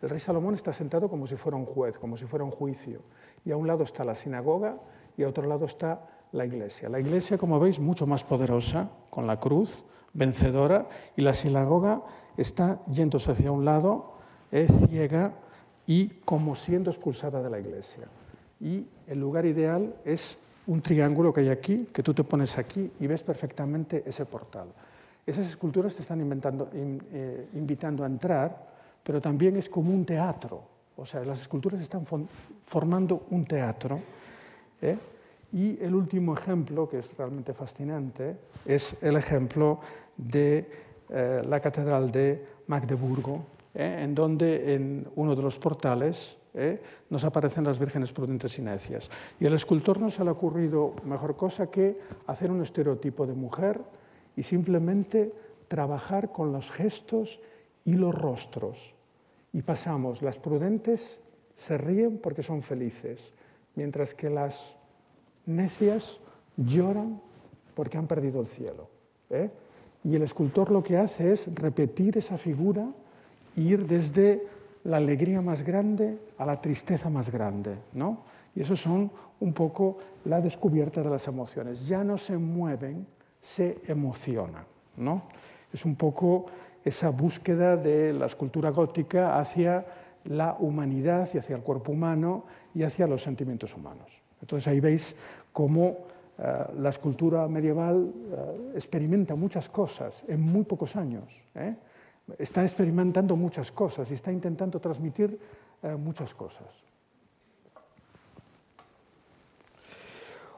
El rey Salomón está sentado como si fuera un juez, como si fuera un juicio. Y a un lado está la sinagoga y a otro lado está la iglesia. La iglesia, como veis, mucho más poderosa, con la cruz, vencedora, y la sinagoga está yéndose hacia un lado, es ciega y como siendo expulsada de la iglesia. Y el lugar ideal es un triángulo que hay aquí, que tú te pones aquí y ves perfectamente ese portal. Esas esculturas te están eh, invitando a entrar, pero también es como un teatro. O sea, las esculturas están formando un teatro. ¿eh? Y el último ejemplo, que es realmente fascinante, es el ejemplo de eh, la Catedral de Magdeburgo, en donde en uno de los portales ¿eh? nos aparecen las vírgenes prudentes y necias. Y al escultor no se le ha ocurrido mejor cosa que hacer un estereotipo de mujer y simplemente trabajar con los gestos y los rostros. Y pasamos, las prudentes se ríen porque son felices, mientras que las necias lloran porque han perdido el cielo. ¿eh? Y el escultor lo que hace es repetir esa figura e ir desde la alegría más grande a la tristeza más grande. ¿no? Y eso son un poco la descubierta de las emociones. Ya no se mueven, se emocionan. ¿no? Es un poco esa búsqueda de la escultura gótica hacia la humanidad y hacia el cuerpo humano y hacia los sentimientos humanos. Entonces ahí veis cómo eh, la escultura medieval eh, experimenta muchas cosas en muy pocos años. ¿eh? Está experimentando muchas cosas y está intentando transmitir muchas cosas.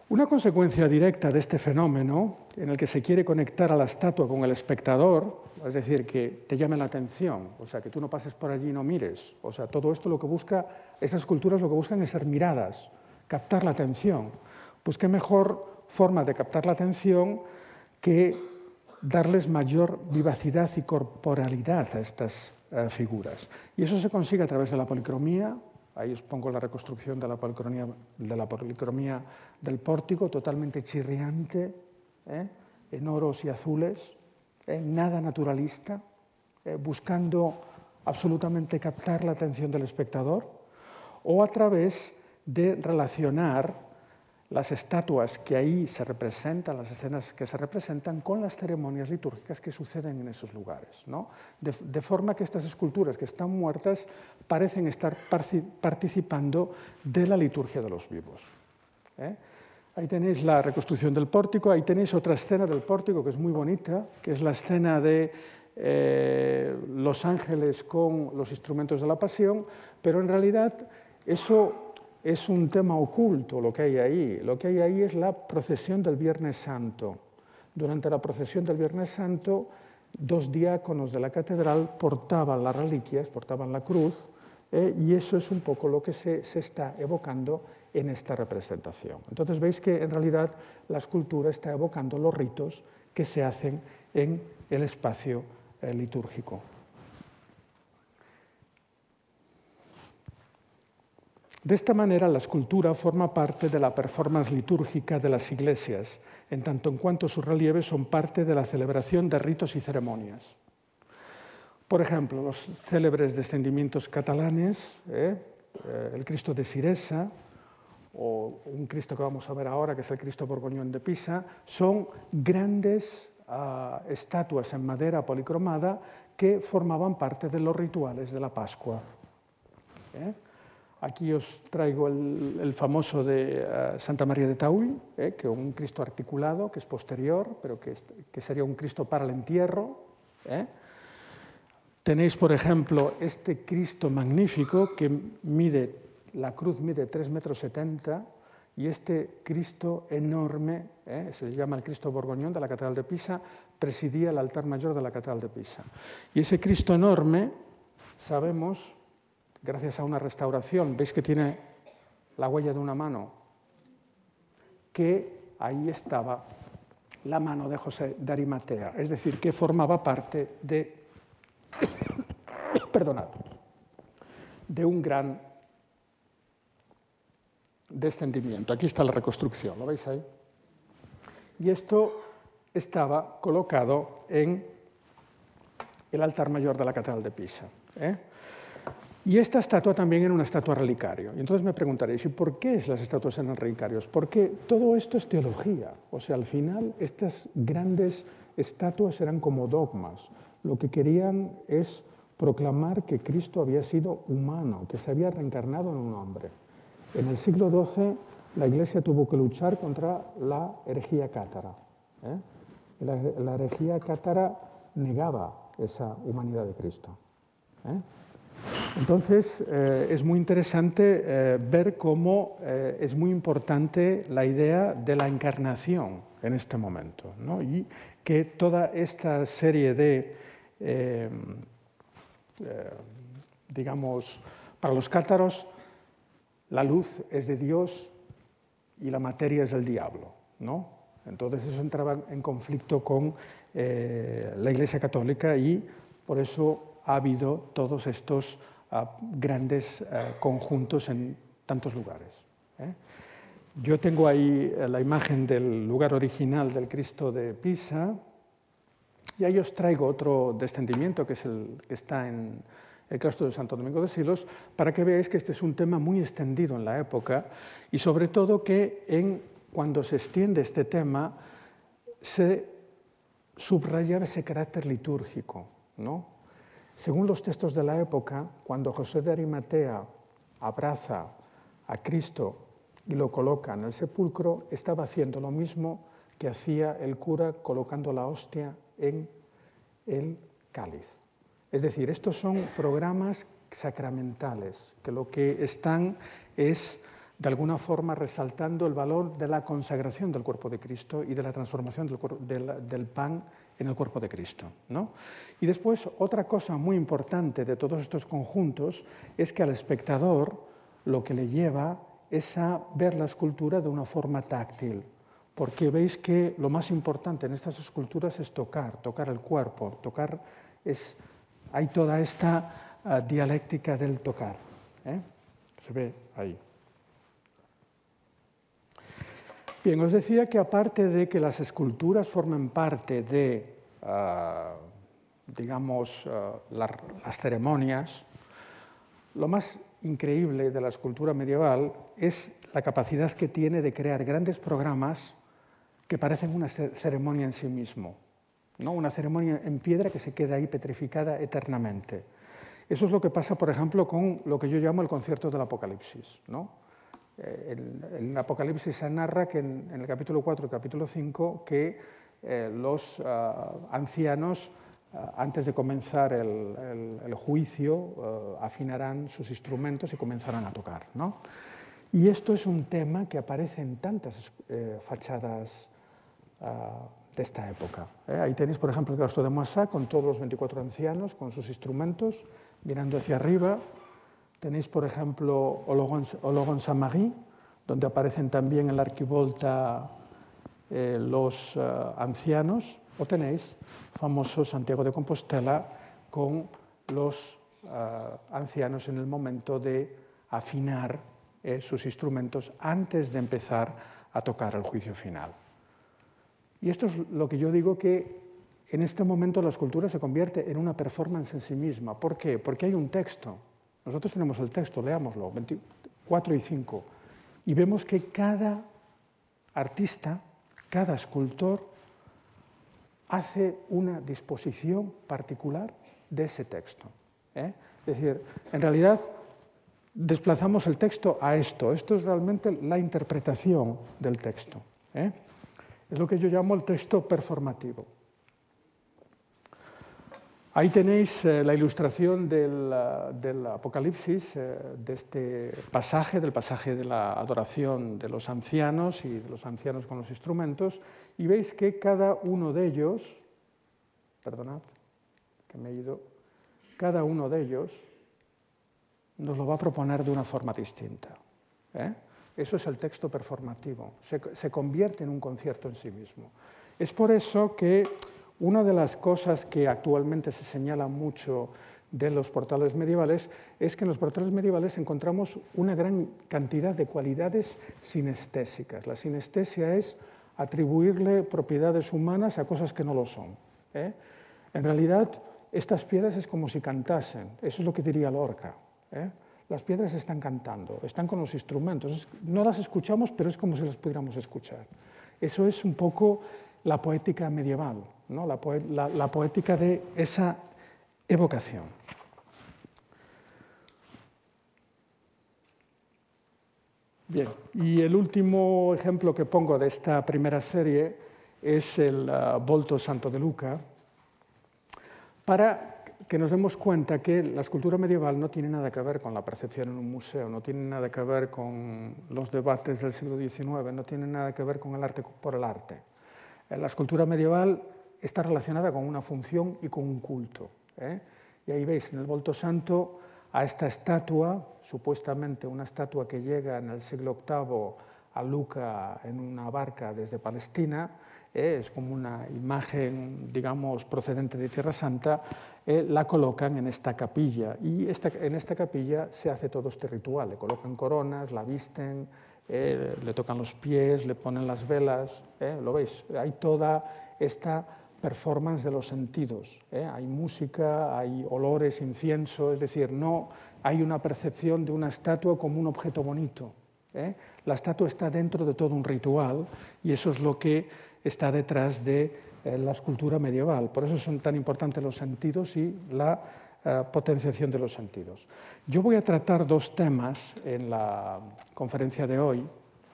Una consecuencia directa de este fenómeno, en el que se quiere conectar a la estatua con el espectador, es decir, que te llame la atención, o sea, que tú no pases por allí y no mires, o sea, todo esto lo que busca, esas esculturas lo que buscan es ser miradas, captar la atención. Pues qué mejor forma de captar la atención que darles mayor vivacidad y corporalidad a estas eh, figuras. Y eso se consigue a través de la policromía. Ahí os pongo la reconstrucción de la policromía, del pórtico, totalmente chirriante, ¿eh? en oros y azules, ¿eh? nada naturalista, buscando absolutamente captar la atención del espectador, o a través de relacionar las estatuas que ahí se representan, las escenas que se representan, con las ceremonias litúrgicas que suceden en esos lugares. ¿no? De, forma que estas esculturas que están muertas parecen estar participando de la liturgia de los vivos. ¿eh? Ahí tenéis la reconstrucción del pórtico, ahí tenéis otra escena del pórtico que es muy bonita, que es la escena de eh, los ángeles con los instrumentos de la pasión, pero en realidad eso es un tema oculto lo que hay ahí. Lo que hay ahí es la procesión del Viernes Santo. Durante la procesión del Viernes Santo, dos diáconos de la catedral portaban las reliquias, portaban la cruz, eh, y eso es un poco lo que se, está evocando en esta representación. Entonces veis que en realidad la escultura está evocando los ritos que se hacen en el espacio eh, litúrgico. De esta manera, la escultura forma parte de la performance litúrgica de las iglesias, en tanto en cuanto sus relieves son parte de la celebración de ritos y ceremonias. Por ejemplo, los célebres descendimientos catalanes, eh, eh, el Cristo de Siresa, o un Cristo que vamos a ver ahora, que es el Cristo Borgoñón de Pisa, son grandes uh, estatuas en madera policromada que formaban parte de los rituales de la Pascua. ¿Eh? Aquí os traigo el, famoso de uh, Santa María de Tauy, ¿eh? que un Cristo articulado, que es posterior, pero que, que sería un Cristo para el entierro. ¿eh? Tenéis, por ejemplo, este Cristo magnífico que mide la cruz mide 3,70 metros y este Cristo enorme, ¿eh? se llama el Cristo Borgoñón de la Catedral de Pisa, presidía el altar mayor de la Catedral de Pisa. Y ese Cristo enorme, sabemos, gracias a una restauración, veis que tiene la huella de una mano, que ahí estaba la mano de José de Arimatea, es decir, que formaba parte de, perdonad, de un gran descendimiento. Aquí está la reconstrucción, ¿lo veis ahí? Y esto estaba colocado en el altar mayor de la Catedral de Pisa. ¿eh? Y esta estatua también era una estatua relicario. Y entonces me preguntaréis, ¿y por qué las estatuas eran relicarios? Porque todo esto es teología. O sea, al final estas grandes estatuas eran como dogmas. Lo que querían es proclamar que Cristo había sido humano, que se había reencarnado en un hombre. En el siglo XII la Iglesia tuvo que luchar contra la herejía cátara. ¿eh? La, la, herejía cátara negaba esa humanidad de Cristo. ¿eh? Entonces eh, es muy interesante eh, ver cómo eh, es muy importante la idea de la encarnación en este momento ¿no? y que toda esta serie de, digamos, para los cátaros, la luz es de Dios y la materia es del diablo, ¿no? Entonces eso entraba en conflicto con la Iglesia Católica y por eso ha habido todos estos uh, grandes uh, conjuntos en tantos lugares. ¿eh? Yo tengo ahí eh, la imagen del lugar original del Cristo de Pisa y ahí os traigo otro descendimiento que es el que está en, el claustro de Santo Domingo de Silos, para que veáis que este es un tema muy extendido en la época y sobre todo que en, cuando se extiende este tema se subraya ese carácter litúrgico. ¿no? Según los textos de la época, cuando José de Arimatea abraza a Cristo y lo coloca en el sepulcro, estaba haciendo lo mismo que hacía el cura colocando la hostia en el cáliz. Es decir, estos son programas sacramentales que lo que están es de alguna forma resaltando el valor de la consagración del cuerpo de Cristo y de la transformación del, del, pan en el cuerpo de Cristo. ¿no? Y después, otra cosa muy importante de todos estos conjuntos es que al espectador lo que le lleva es a ver la escultura de una forma táctil, porque veis que lo más importante en estas esculturas es tocar, tocar el cuerpo, tocar es hay toda esta uh, dialéctica del tocar. ¿eh? Se ve ahí. Bien, os decía que aparte de que las esculturas formen parte de, uh, digamos, la, las ceremonias, lo más increíble de la escultura medieval es la capacidad que tiene de crear grandes programas que parecen una ceremonia en sí mismo. ¿no? una ceremonia en piedra que se queda ahí petrificada eternamente. Eso es lo que pasa, por ejemplo, con lo que yo llamo el concierto del Apocalipsis. ¿no? Eh, en, el Apocalipsis se narra que en, el capítulo 4 y capítulo 5 que eh, los ah, ancianos, ah, antes de comenzar el, juicio, ah, afinarán sus instrumentos y comenzarán a tocar. ¿no? Y esto es un tema que aparece en tantas eh, fachadas de esta época. Ahí tenéis, por ejemplo, el claustro de Moissá con todos los 24 ancianos, con sus instrumentos, mirando hacia arriba, Tenéis, por ejemplo, Ologon Saint-Marie, donde aparecen también en la arquivolta eh, los eh, ancianos, o tenéis famoso Santiago de Compostela con los eh, ancianos en el momento de afinar sus instrumentos antes de empezar a tocar el juicio final. Y esto es lo que yo digo que en este momento la escultura se convierte en una performance en sí misma. ¿Por qué? Porque hay un texto, nosotros tenemos el texto, leámoslo, 24 y 5, y vemos que cada artista, cada escultor, hace una disposición particular de ese texto. ¿eh? Es decir, en realidad desplazamos el texto a esto. Esto es realmente la interpretación del texto. ¿eh? Es lo que yo llamo el texto performativo. Ahí tenéis eh, la ilustración del, Apocalipsis, eh, de este pasaje, del pasaje de la adoración de los ancianos y de los ancianos con los instrumentos, y veis que cada uno de ellos, perdonad, que me he ido, cada uno de ellos nos lo va a proponer de una forma distinta. ¿eh? Eso es el texto performativo, se convierte en un concierto en sí mismo. Es por eso que una de las cosas que actualmente se señala mucho de los portales medievales es que en los portales medievales encontramos una gran cantidad de cualidades sinestésicas. La sinestesia es atribuirle propiedades humanas a cosas que no lo son. ¿eh? En realidad, estas piedras es como si cantasen, eso es lo que diría Lorca. ¿eh? Las piedras están cantando, están con los instrumentos, no las escuchamos, pero es como si las pudiéramos escuchar. Eso es un poco la poética medieval, ¿no? la, poética de esa evocación. Bien, y el último ejemplo que pongo de esta primera serie es el uh, Volto Santo de Luca, para que nos demos cuenta que la escultura medieval no tiene nada que ver con la percepción en un museo, no tiene nada que ver con los debates del siglo XIX, no tiene nada que ver con el arte por el arte. La escultura medieval está relacionada con una función y con un culto. ¿eh? Y ahí veis en el Volto Santo a esta estatua, supuestamente una estatua que llega en el siglo VIII a Luca en una barca desde Palestina, ¿eh? es como una imagen, digamos, procedente de Tierra Santa, ¿eh? la colocan en esta capilla. Y en esta capilla se hace todo este ritual, le colocan coronas, la visten, eh, le tocan los pies, le ponen las velas, ¿eh? ¿lo veis? Hay toda esta performance de los sentidos. ¿eh? Hay música, hay olores, incienso, es decir, no hay una percepción de una estatua como un objeto bonito. La estatua está dentro de todo un ritual y eso es lo que está detrás de la escultura medieval. Por eso son tan importantes los sentidos y la eh, potenciación de los sentidos. Yo voy a tratar dos temas en la conferencia de hoy,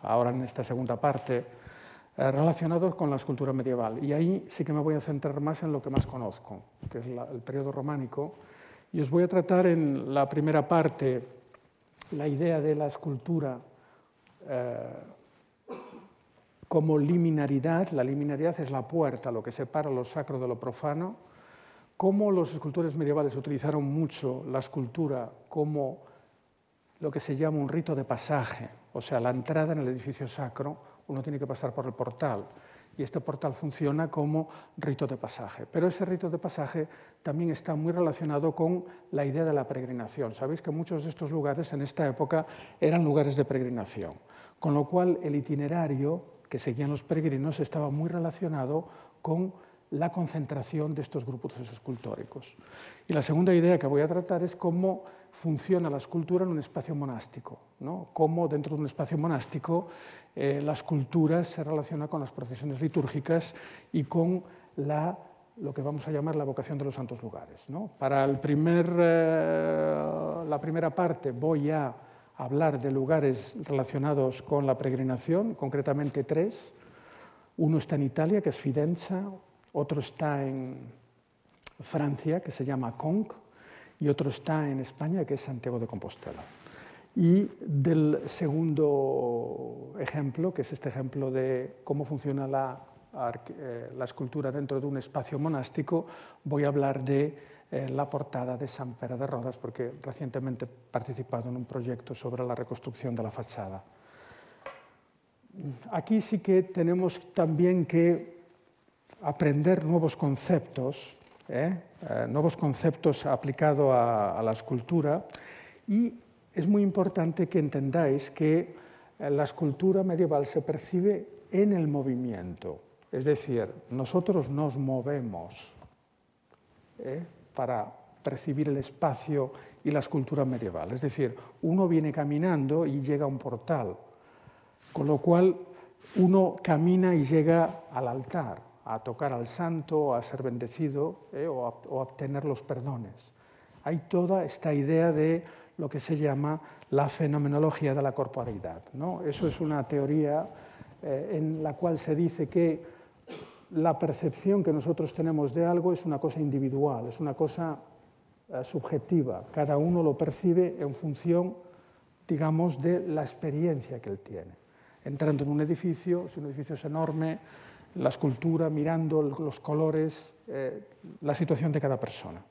ahora en esta segunda parte, eh, relacionados con la escultura medieval. Y ahí sí que me voy a centrar más en lo que más conozco, que es el periodo románico. Y os voy a tratar en la primera parte la idea de la escultura eh, como liminaridad. La liminaridad es la puerta, lo que separa lo sacro de lo profano cómo los escultores medievales utilizaron mucho la escultura como lo que se llama un rito de pasaje, o sea, la entrada en el edificio sacro, uno tiene que pasar por el portal, y este portal funciona como rito de pasaje. Pero ese rito de pasaje también está muy relacionado con la idea de la peregrinación. Sabéis que muchos de estos lugares en esta época eran lugares de peregrinación, con lo cual el itinerario que seguían los peregrinos estaba muy relacionado con la concentración de estos grupos escultóricos. Y la segunda idea que voy a tratar es cómo funciona la escultura en un espacio monástico, ¿no? cómo dentro de un espacio monástico eh, la escultura se relaciona con las procesiones litúrgicas y con la, lo que vamos a llamar la vocación de los santos lugares. ¿no? Para el primer, eh, la primera parte voy a hablar de lugares relacionados con la peregrinación, concretamente tres. Uno está en Italia, que es Fidenza, otro está en Francia, que se llama Conques, y otro está en España, que es Santiago de Compostela. Y del segundo ejemplo, que es este ejemplo de cómo funciona la, eh, escultura dentro de un espacio monástico, voy a hablar de eh, la portada de San Pere de Rodas, porque recientemente he participado en un proyecto sobre la reconstrucción de la fachada. Aquí sí que tenemos también que aprender nuevos conceptos, ¿eh? nuevos conceptos aplicados a, la escultura y es muy importante que entendáis que eh, la escultura medieval se percibe en el movimiento. Es decir, nosotros nos movemos ¿eh? para percibir el espacio y la escultura medieval. Es decir, uno viene caminando y llega a un portal, con lo cual uno camina y llega al altar, a tocar al santo, a ser bendecido ¿eh? o, a, obtener los perdones. Hay toda esta idea de lo que se llama la fenomenología de la corporalidad. ¿no? Eso es una teoría eh, en la cual se dice que la percepción que nosotros tenemos de algo es una cosa individual, es una cosa eh, subjetiva. Cada uno lo percibe en función, digamos, de la experiencia que él tiene. Entrando en un edificio, si un edificio es enorme, la escultura, mirando los colores, eh, la situación de cada persona.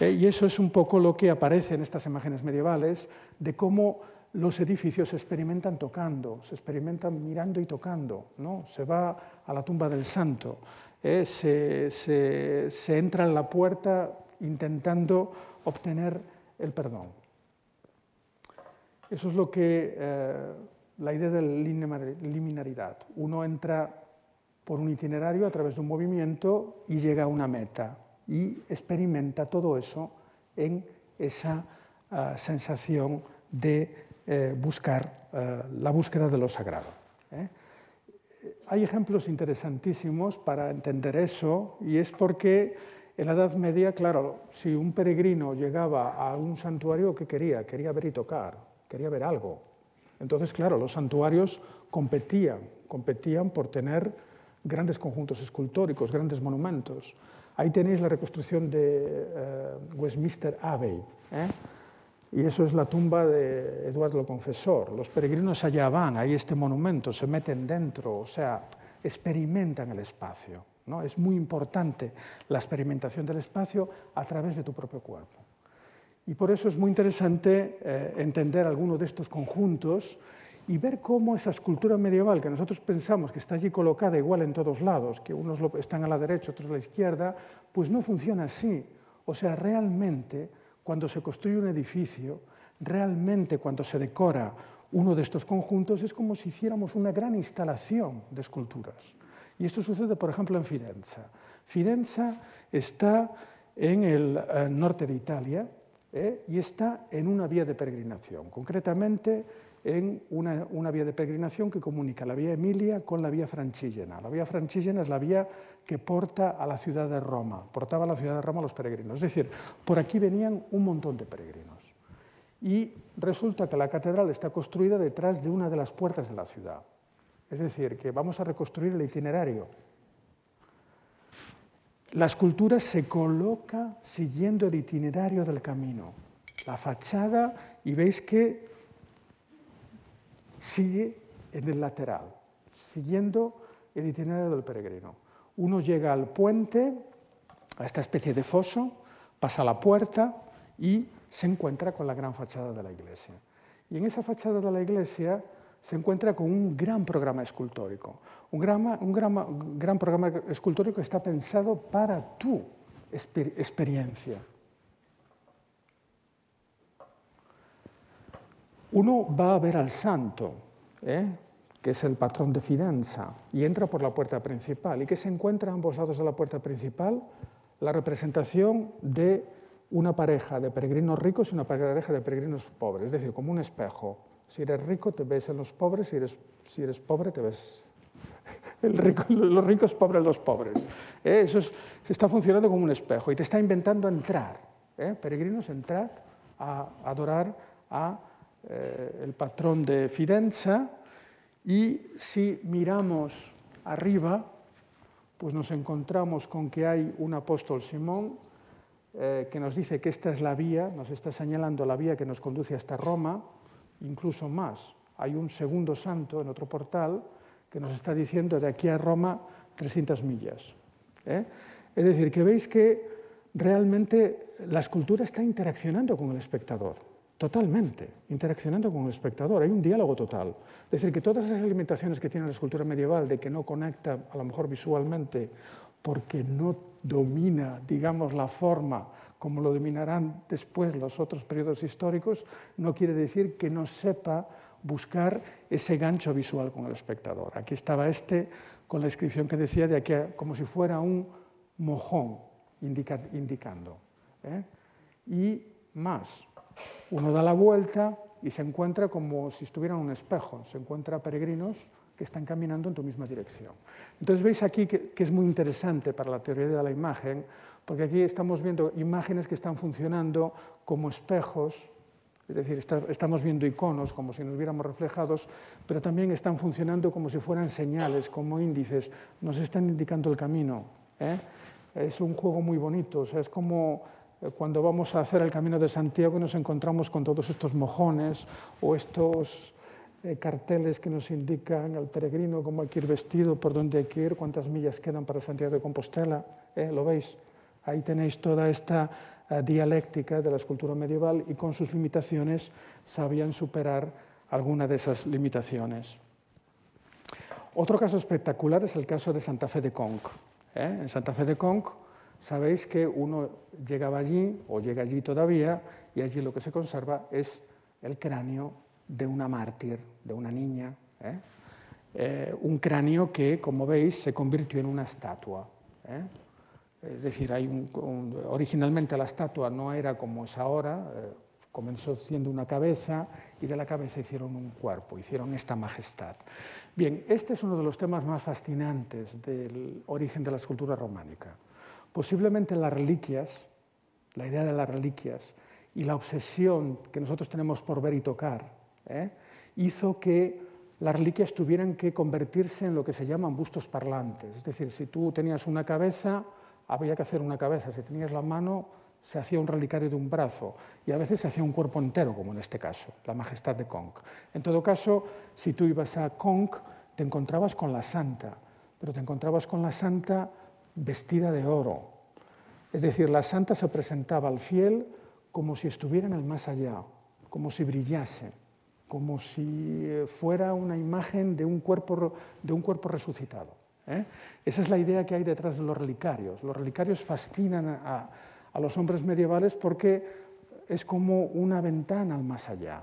Eh, y eso es un poco lo que aparece en estas imágenes medievales de cómo los edificios se experimentan tocando, se experimentan mirando y tocando. ¿no? Se va a la tumba del santo, eh, se, se, entra en la puerta intentando obtener el perdón. Eso es lo que la idea de liminaridad. Uno entra por un itinerario a través de un movimiento y llega a una meta y experimenta todo eso en esa uh, sensación de eh, buscar eh, la búsqueda de lo sagrado. ¿eh? Hay ejemplos interesantísimos para entender eso y es porque en la Edad Media, claro, si un peregrino llegaba a un santuario, ¿qué quería? Quería ver y tocar, quería ver algo. Entonces, claro, los santuarios competían, competían por tener grandes conjuntos escultóricos, grandes monumentos. Ahí tenéis la reconstrucción de uh, Westminster Abbey. ¿eh? Y eso es la tumba de Eduardo el Confesor. Los peregrinos allá van, hay este monumento, se meten dentro, o sea, experimentan el espacio. Es muy importante la experimentación del espacio a través de tu propio cuerpo. Y por eso es muy interesante eh, entender algunos de estos conjuntos y ver cómo esa escultura medieval, que nosotros pensamos que está allí colocada igual en todos lados, que unos están a la derecha, otros a la izquierda, pues no funciona así. O sea, realmente, cuando se construye un edificio, realmente cuando se decora uno de estos conjuntos, es como si hiciéramos una gran instalación de esculturas. Y esto sucede, por ejemplo, en Firenze. Firenze está en el eh, norte de Italia eh, y está en una vía de peregrinación. Concretamente, en una, una, vía de peregrinación que comunica la vía Emilia con la vía Francígena. La vía Francígena es la vía que porta a la ciudad de Roma, portaba a la ciudad de Roma a los peregrinos. Es decir, por aquí venían un montón de peregrinos. Y resulta que la catedral está construida detrás de una de las puertas de la ciudad. Es decir, que vamos a reconstruir el itinerario. La escultura se coloca siguiendo el itinerario del camino. La fachada, y veis que sigue en el lateral, siguiendo el itinerario del peregrino. Uno llega al puente, a esta especie de foso, pasa la puerta y se encuentra con la gran fachada de la iglesia. Y en esa fachada de la iglesia se encuentra con un gran programa escultórico, un gran, un gran, un gran programa escultórico que está pensado para tu exper experiencia. Uno va a ver al santo, ¿eh? que es el patrón de Fidenza, y entra por la puerta principal. ¿Y que se encuentra a ambos lados de la puerta principal? La representación de una pareja de peregrinos ricos y una pareja de peregrinos pobres, es decir, como un espejo. Si eres rico, te ves en los pobres, si eres, si eres pobre, te ves el rico, los ricos, pobres, los pobres. ¿Eh? Eso es, se está funcionando como un espejo y te está inventando entrar. ¿eh? Peregrinos, entrar a adorar a eh, el patrón de Fidenza, y si miramos arriba, pues nos encontramos con que hay un apóstol Simón eh, que nos dice que esta es la vía, nos está señalando la vía que nos conduce hasta Roma, incluso más. Hay un segundo santo en otro portal que nos está diciendo de aquí a Roma 300 millas. ¿eh? Es decir, que veis que realmente la escultura está interaccionando con el espectador, totalmente, interaccionando con el espectador, hay un diálogo total. Es decir, que todas esas limitaciones que tiene la escultura medieval de que no conecta a lo mejor visualmente porque no domina, digamos, la forma como lo dominarán después los otros periodos históricos, no quiere decir que no sepa buscar ese gancho visual con el espectador. Aquí estaba este con la inscripción que decía de aquí como si fuera un mojón indicando. ¿eh? Y más, uno da la vuelta y se encuentra como si estuviera en un espejo, se encuentra peregrinos que están caminando en tu misma dirección. Entonces veis aquí que, es muy interesante para la teoría de la imagen, porque aquí estamos viendo imágenes que están funcionando como espejos es decir, estamos viendo iconos como si nos viéramos reflejados, pero también están funcionando como si fueran señales, como índices, nos están indicando el camino. ¿eh? Es un juego muy bonito, o sea, es como cuando vamos a hacer el camino de Santiago nos encontramos con todos estos mojones o estos eh, carteles que nos indican al peregrino cómo hay que ir vestido, por dónde hay que ir, cuántas millas quedan para Santiago de Compostela. ¿Lo veis? Ahí tenéis toda esta eh, dialéctica de la escultura medieval y con sus limitaciones sabían superar alguna de esas limitaciones. Otro caso espectacular es el caso de Santa Fe de Conc. ¿eh? En Santa Fe de Conc sabéis que uno llegaba allí o llega allí todavía y allí lo que se conserva es el cráneo de una mártir, de una niña. ¿eh? un cráneo que, como veis, se convirtió en una estatua. Es decir, originalmente la estatua no era como es ahora, eh, comenzó siendo una cabeza y de la cabeza hicieron un cuerpo, hicieron esta majestad. Bien, este es uno de los temas más fascinantes del origen de la escultura románica. Posiblemente las reliquias, la idea de las reliquias y la obsesión que nosotros tenemos por ver y tocar, ¿eh? hizo que las reliquias tuvieran que convertirse en lo que se llaman bustos parlantes. Es decir, si tú tenías una cabeza, había que hacer una cabeza, si tenías la mano se hacía un relicario de un brazo y a veces se hacía un cuerpo entero, como en este caso, la majestad de Conk. En todo caso, si tú ibas a Conk, te encontrabas con la santa, pero te encontrabas con la santa vestida de oro. Es decir, la santa se presentaba al fiel como si estuviera en el más allá, como si brillase, como si eh, fuera una imagen de un cuerpo, de un cuerpo resucitado. ¿eh? Esa es la idea que hay detrás de los relicarios. Los relicarios fascinan a, los hombres medievales porque es como una ventana al más allá.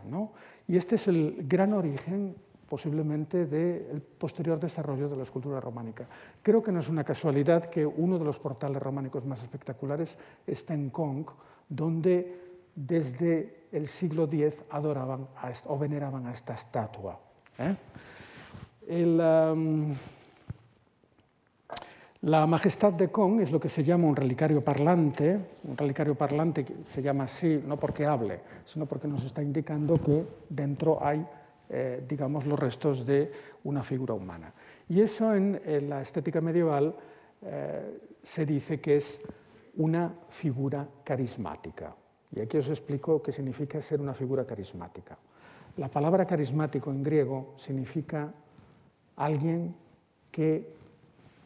Y este es el gran origen posiblemente del posterior desarrollo de la escultura románica. Creo que no es una casualidad que uno de los portales románicos más espectaculares está en Conc, donde desde el siglo X adoraban o veneraban a esta estatua. ¿eh? La majestad de Kong es lo que se llama un relicario parlante. Un relicario parlante se llama así no porque hable, sino porque nos está indicando que dentro hay, eh, digamos, los restos de una figura humana. Y eso en, la estética medieval eh, se dice que es una figura carismática. Y aquí os explico qué significa ser una figura carismática. La palabra carismático en griego significa alguien que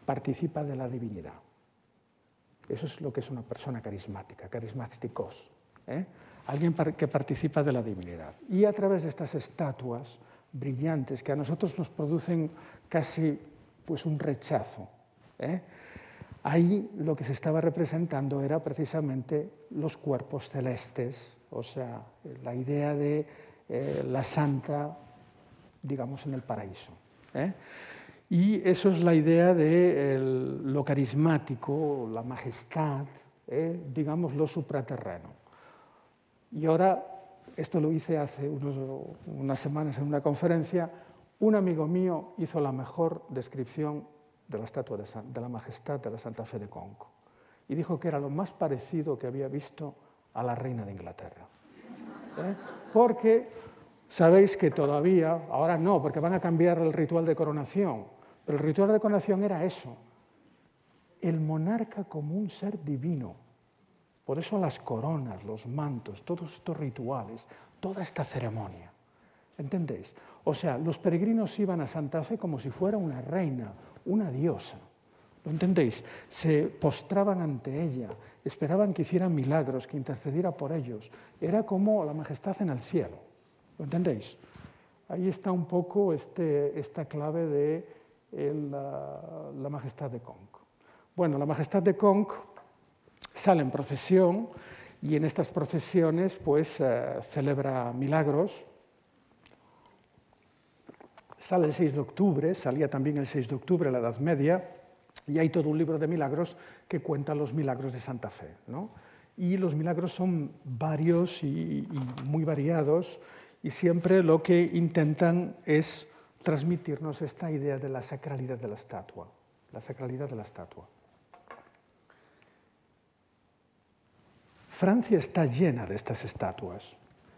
participa de la divinidad. Eso es lo que es una persona carismática, carismáticos. ¿eh? Alguien que participa de la divinidad. Y a través de estas estatuas brillantes que a nosotros nos producen casi pues, un rechazo, ¿eh? ahí lo que se estaba representando era precisamente los cuerpos celestes, o sea, la idea de eh, la santa, digamos, en el paraíso. ¿eh? Y eso es la idea de lo carismático, la majestad, digamos lo supraterreno. Y ahora, esto lo hice hace unas semanas en una conferencia, un amigo mío hizo la mejor descripción de la estatua de, la majestad de la Santa Fe de Conco. Y dijo que era lo más parecido que había visto a la reina de Inglaterra. ¿eh? Porque Sabéis que todavía, ahora no, porque van a cambiar el ritual de coronación, pero el ritual de coronación era eso, el monarca como un ser divino. Por eso las coronas, los mantos, todos estos rituales, toda esta ceremonia. ¿Entendéis? O sea, los peregrinos iban a Santa Fe como si fuera una reina, una diosa. ¿Lo entendéis? Se postraban ante ella, esperaban que hiciera milagros, que intercediera por ellos. Era como la majestad en el cielo. ¿Lo entendéis? Ahí está un poco este, esta clave de la, la, majestad de Conch. Bueno, la majestad de Conch sale en procesión y en estas procesiones pues eh, celebra milagros. Sale el 6 de octubre, salía también el 6 de octubre, la Edad Media, y hay todo un libro de milagros que cuenta los milagros de Santa Fe. ¿no? Y los milagros son varios y, y muy variados, y siempre lo que intentan es transmitirnos esta idea de la sacralidad de la estatua, la sacralidad de la estatua. Francia está llena de estas estatuas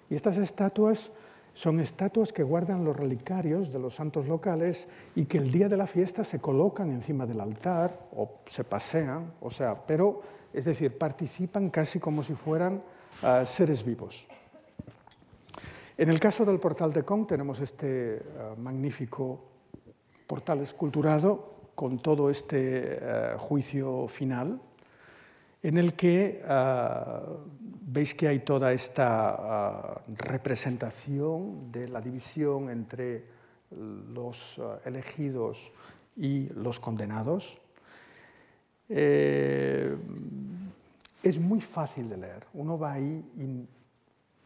y estas estatuas son estatuas que guardan los relicarios de los santos locales y que el día de la fiesta se colocan encima del altar o se pasean, o sea, pero es decir, participan casi como si fueran uh, seres vivos. En el caso del portal de Kong tenemos este uh, magnífico portal esculturado con todo este uh, juicio final, en el que uh, veis que hay toda esta representación de la división entre los elegidos y los condenados. Eh, es muy fácil de leer. Uno va ahí y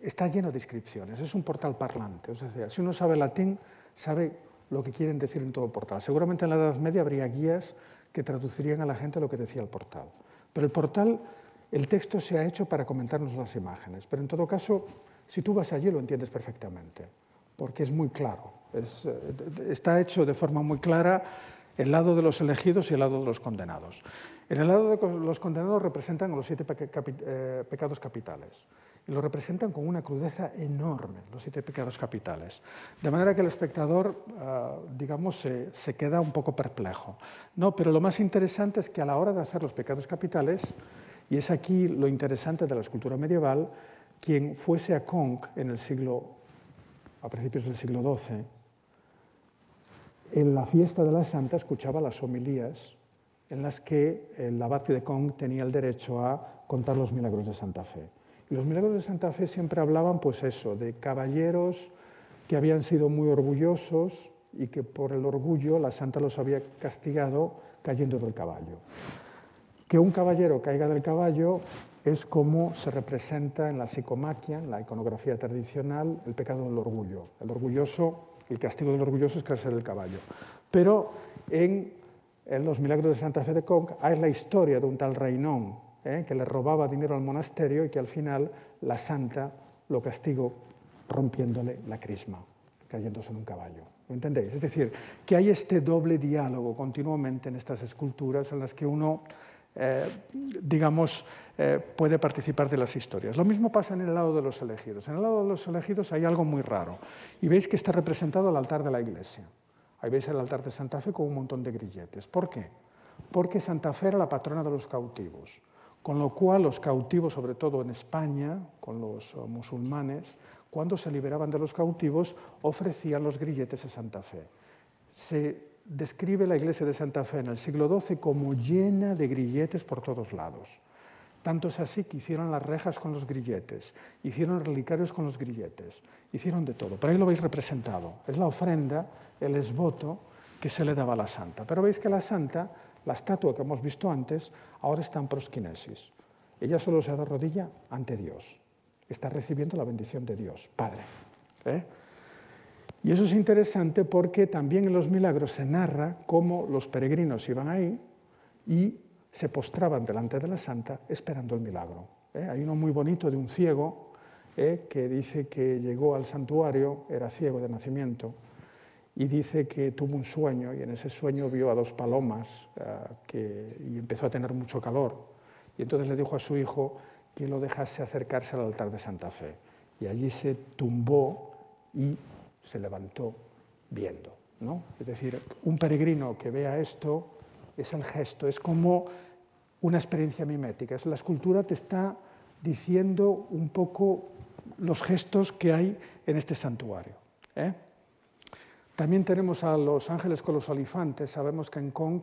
está lleno de inscripciones, es un portal parlante. O sea, si uno sabe latín, sabe lo que quieren decir en todo portal. Seguramente en la Edad Media habría guías que traducirían a la gente lo que decía el portal. Pero el portal, el texto se ha hecho para comentarnos las imágenes. Pero en todo caso, si tú vas allí lo entiendes perfectamente, porque es muy claro. Eh, está hecho de forma muy clara el lado de los elegidos y el lado de los condenados. En el lado de los condenados representan los siete eh, pecados capitales y lo representan con una crudeza enorme, los siete pecados capitales. De manera que el espectador, uh, digamos, se, queda un poco perplejo. No, pero lo más interesante es que a la hora de hacer los pecados capitales, y es aquí lo interesante de la escultura medieval, quien fuese a Conch en el siglo, a principios del siglo XII, en la fiesta de la Santa escuchaba las homilías en las que el abate de Conch tenía el derecho a contar los milagros de Santa Fe. Y los milagros de Santa Fe siempre hablaban, pues eso, de caballeros que habían sido muy orgullosos y que por el orgullo la Santa los había castigado cayendo del caballo. Que un caballero caiga del caballo es como se representa en la psicomaquia, en la iconografía tradicional, el pecado del orgullo. El orgulloso, el castigo del orgulloso es caerse del caballo. Pero en, en los milagros de Santa Fe de Conc hay la historia de un tal Reinón, ¿eh? que le robaba dinero al monasterio y que al final la santa lo castigó rompiéndole la crisma, cayéndose en un caballo. ¿Lo entendéis? Es decir, que hay este doble diálogo continuamente en estas esculturas en las que uno, eh, digamos, eh, puede participar de las historias. Lo mismo pasa en el lado de los elegidos. En el lado de los elegidos hay algo muy raro. Y veis que está representado el altar de la iglesia. Ahí veis el altar de Santa Fe con un montón de grilletes. ¿Por qué? Porque Santa Fe era la patrona de los cautivos. Con lo cual los cautivos, sobre todo en España, con los eh, musulmanes, cuando se liberaban de los cautivos, ofrecían los grilletes a Santa Fe. Se describe la iglesia de Santa Fe en el siglo XII como llena de grilletes por todos lados. Tanto es así que hicieron las rejas con los grilletes, hicieron relicarios con los grilletes, hicieron de todo. Por ahí lo veis representado. Es la ofrenda, el esvoto que se le daba a la santa. Pero veis que la santa la estatua que hemos visto antes ahora está en prosquinesis. Ella solo se da rodilla ante Dios. Está recibiendo la bendición de Dios, Padre. ¿eh? Y eso es interesante porque también en los milagros se narra cómo los peregrinos iban ahí y se postraban delante de la santa esperando el milagro. ¿eh? Hay uno muy bonito de un ciego ¿eh? que dice que llegó al santuario, era ciego de nacimiento, y dice que tuvo un sueño y en ese sueño vio a dos palomas que, y empezó a tener mucho calor. Y entonces le dijo a su hijo que lo dejase acercarse al altar de Santa Fe. Y allí se tumbó y se levantó viendo. ¿no? Es decir, un peregrino que vea esto es el gesto, es como una experiencia mimética. La escultura te está diciendo un poco los gestos que hay en este santuario. ¿eh? También tenemos a los ángeles con los olifantes. Sabemos que en Kong,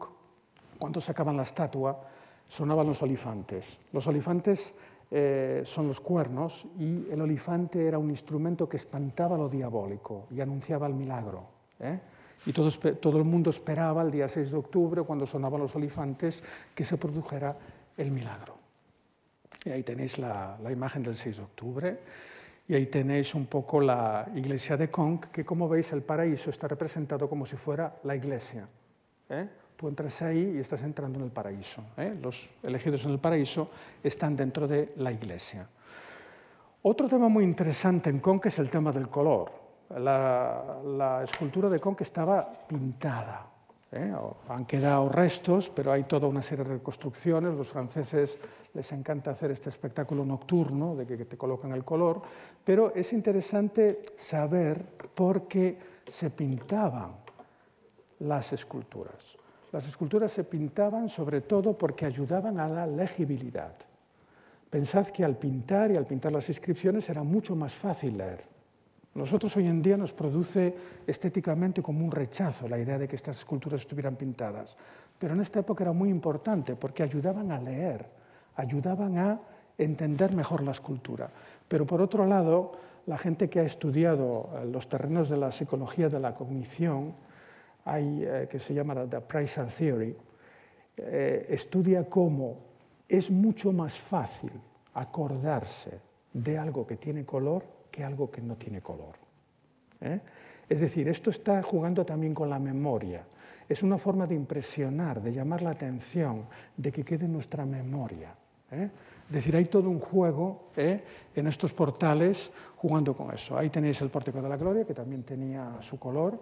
cuando sacaban la estatua, sonaban los olifantes. Los olifantes eh, son los cuernos y el olifante era un instrumento que espantaba lo diabólico y anunciaba el milagro. ¿eh? Y todo, todo, el mundo esperaba el día 6 de octubre, cuando sonaban los olifantes, que se produjera el milagro. Y ahí tenéis la, la imagen del 6 de octubre. Y ahí tenéis un poco la iglesia de Kong, que como veis el paraíso está representado como si fuera la iglesia. ¿eh? Tú entras ahí y estás entrando en el paraíso. ¿eh? Los elegidos en el paraíso están dentro de la iglesia. Otro tema muy interesante en Kong es el tema del color. La, la escultura de Kong estaba pintada. ¿eh? Han quedado restos, pero hay toda una serie de reconstrucciones. Los franceses les encanta hacer este espectáculo nocturno de que te colocan el color, pero es interesante saber por qué se pintaban las esculturas. Las esculturas se pintaban sobre todo porque ayudaban a la legibilidad. Pensad que al pintar y al pintar las inscripciones era mucho más fácil leer. Nosotros hoy en día nos produce estéticamente como un rechazo la idea de que estas esculturas estuvieran pintadas, pero en esta época era muy importante porque ayudaban a leer, ayudaban a entender mejor la escultura. Pero por otro lado, la gente que ha estudiado los terrenos de la psicología de la cognición, hay, eh, que se llama la Price Theory, eh, estudia cómo es mucho más fácil acordarse de algo que tiene color que algo que no tiene color. ¿eh? Es decir, esto está jugando también con la memoria. Es una forma de impresionar, de llamar la atención, de que quede nuestra memoria. Es decir, hay todo un juego en estos portales jugando con eso. Ahí tenéis el Pórtico de la Gloria, que también tenía su color.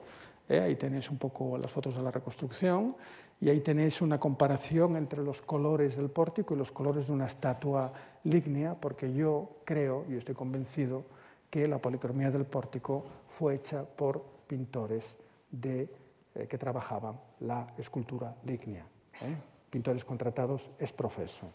Ahí tenéis un poco las fotos de la reconstrucción. Y ahí tenéis una comparación entre los colores del pórtico y los colores de una estatua lígnea, porque yo creo y estoy convencido que la policromía del pórtico fue hecha por pintores de, eh, que trabajaban la escultura lígnea, ¿eh? pintores contratados es profeso.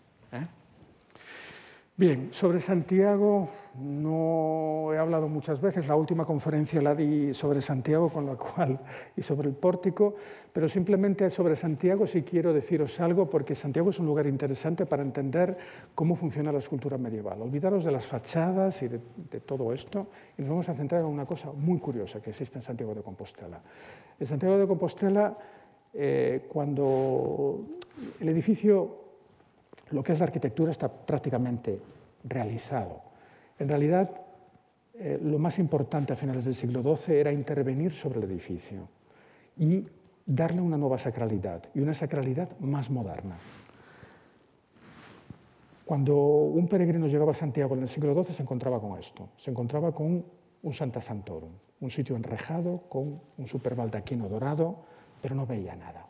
Bien, sobre Santiago no he hablado muchas veces, la última conferencia la di sobre Santiago con la cual y sobre el pórtico, pero simplemente sobre Santiago sí quiero deciros algo porque Santiago es un lugar interesante para entender cómo funciona la escultura medieval. Olvidaros de las fachadas y de, todo esto y nos vamos a centrar en una cosa muy curiosa que existe en Santiago de Compostela. En Santiago de Compostela, eh, cuando el edificio lo que es la arquitectura está prácticamente realizado. En realidad, eh, lo más importante a finales del siglo XII era intervenir sobre el edificio y darle una nueva sacralidad y una sacralidad más moderna. Cuando un peregrino llegaba a Santiago en el siglo XII se encontraba con esto, se encontraba con un Santa Santorum, un sitio enrejado con un super baldaquino dorado, pero no veía nada.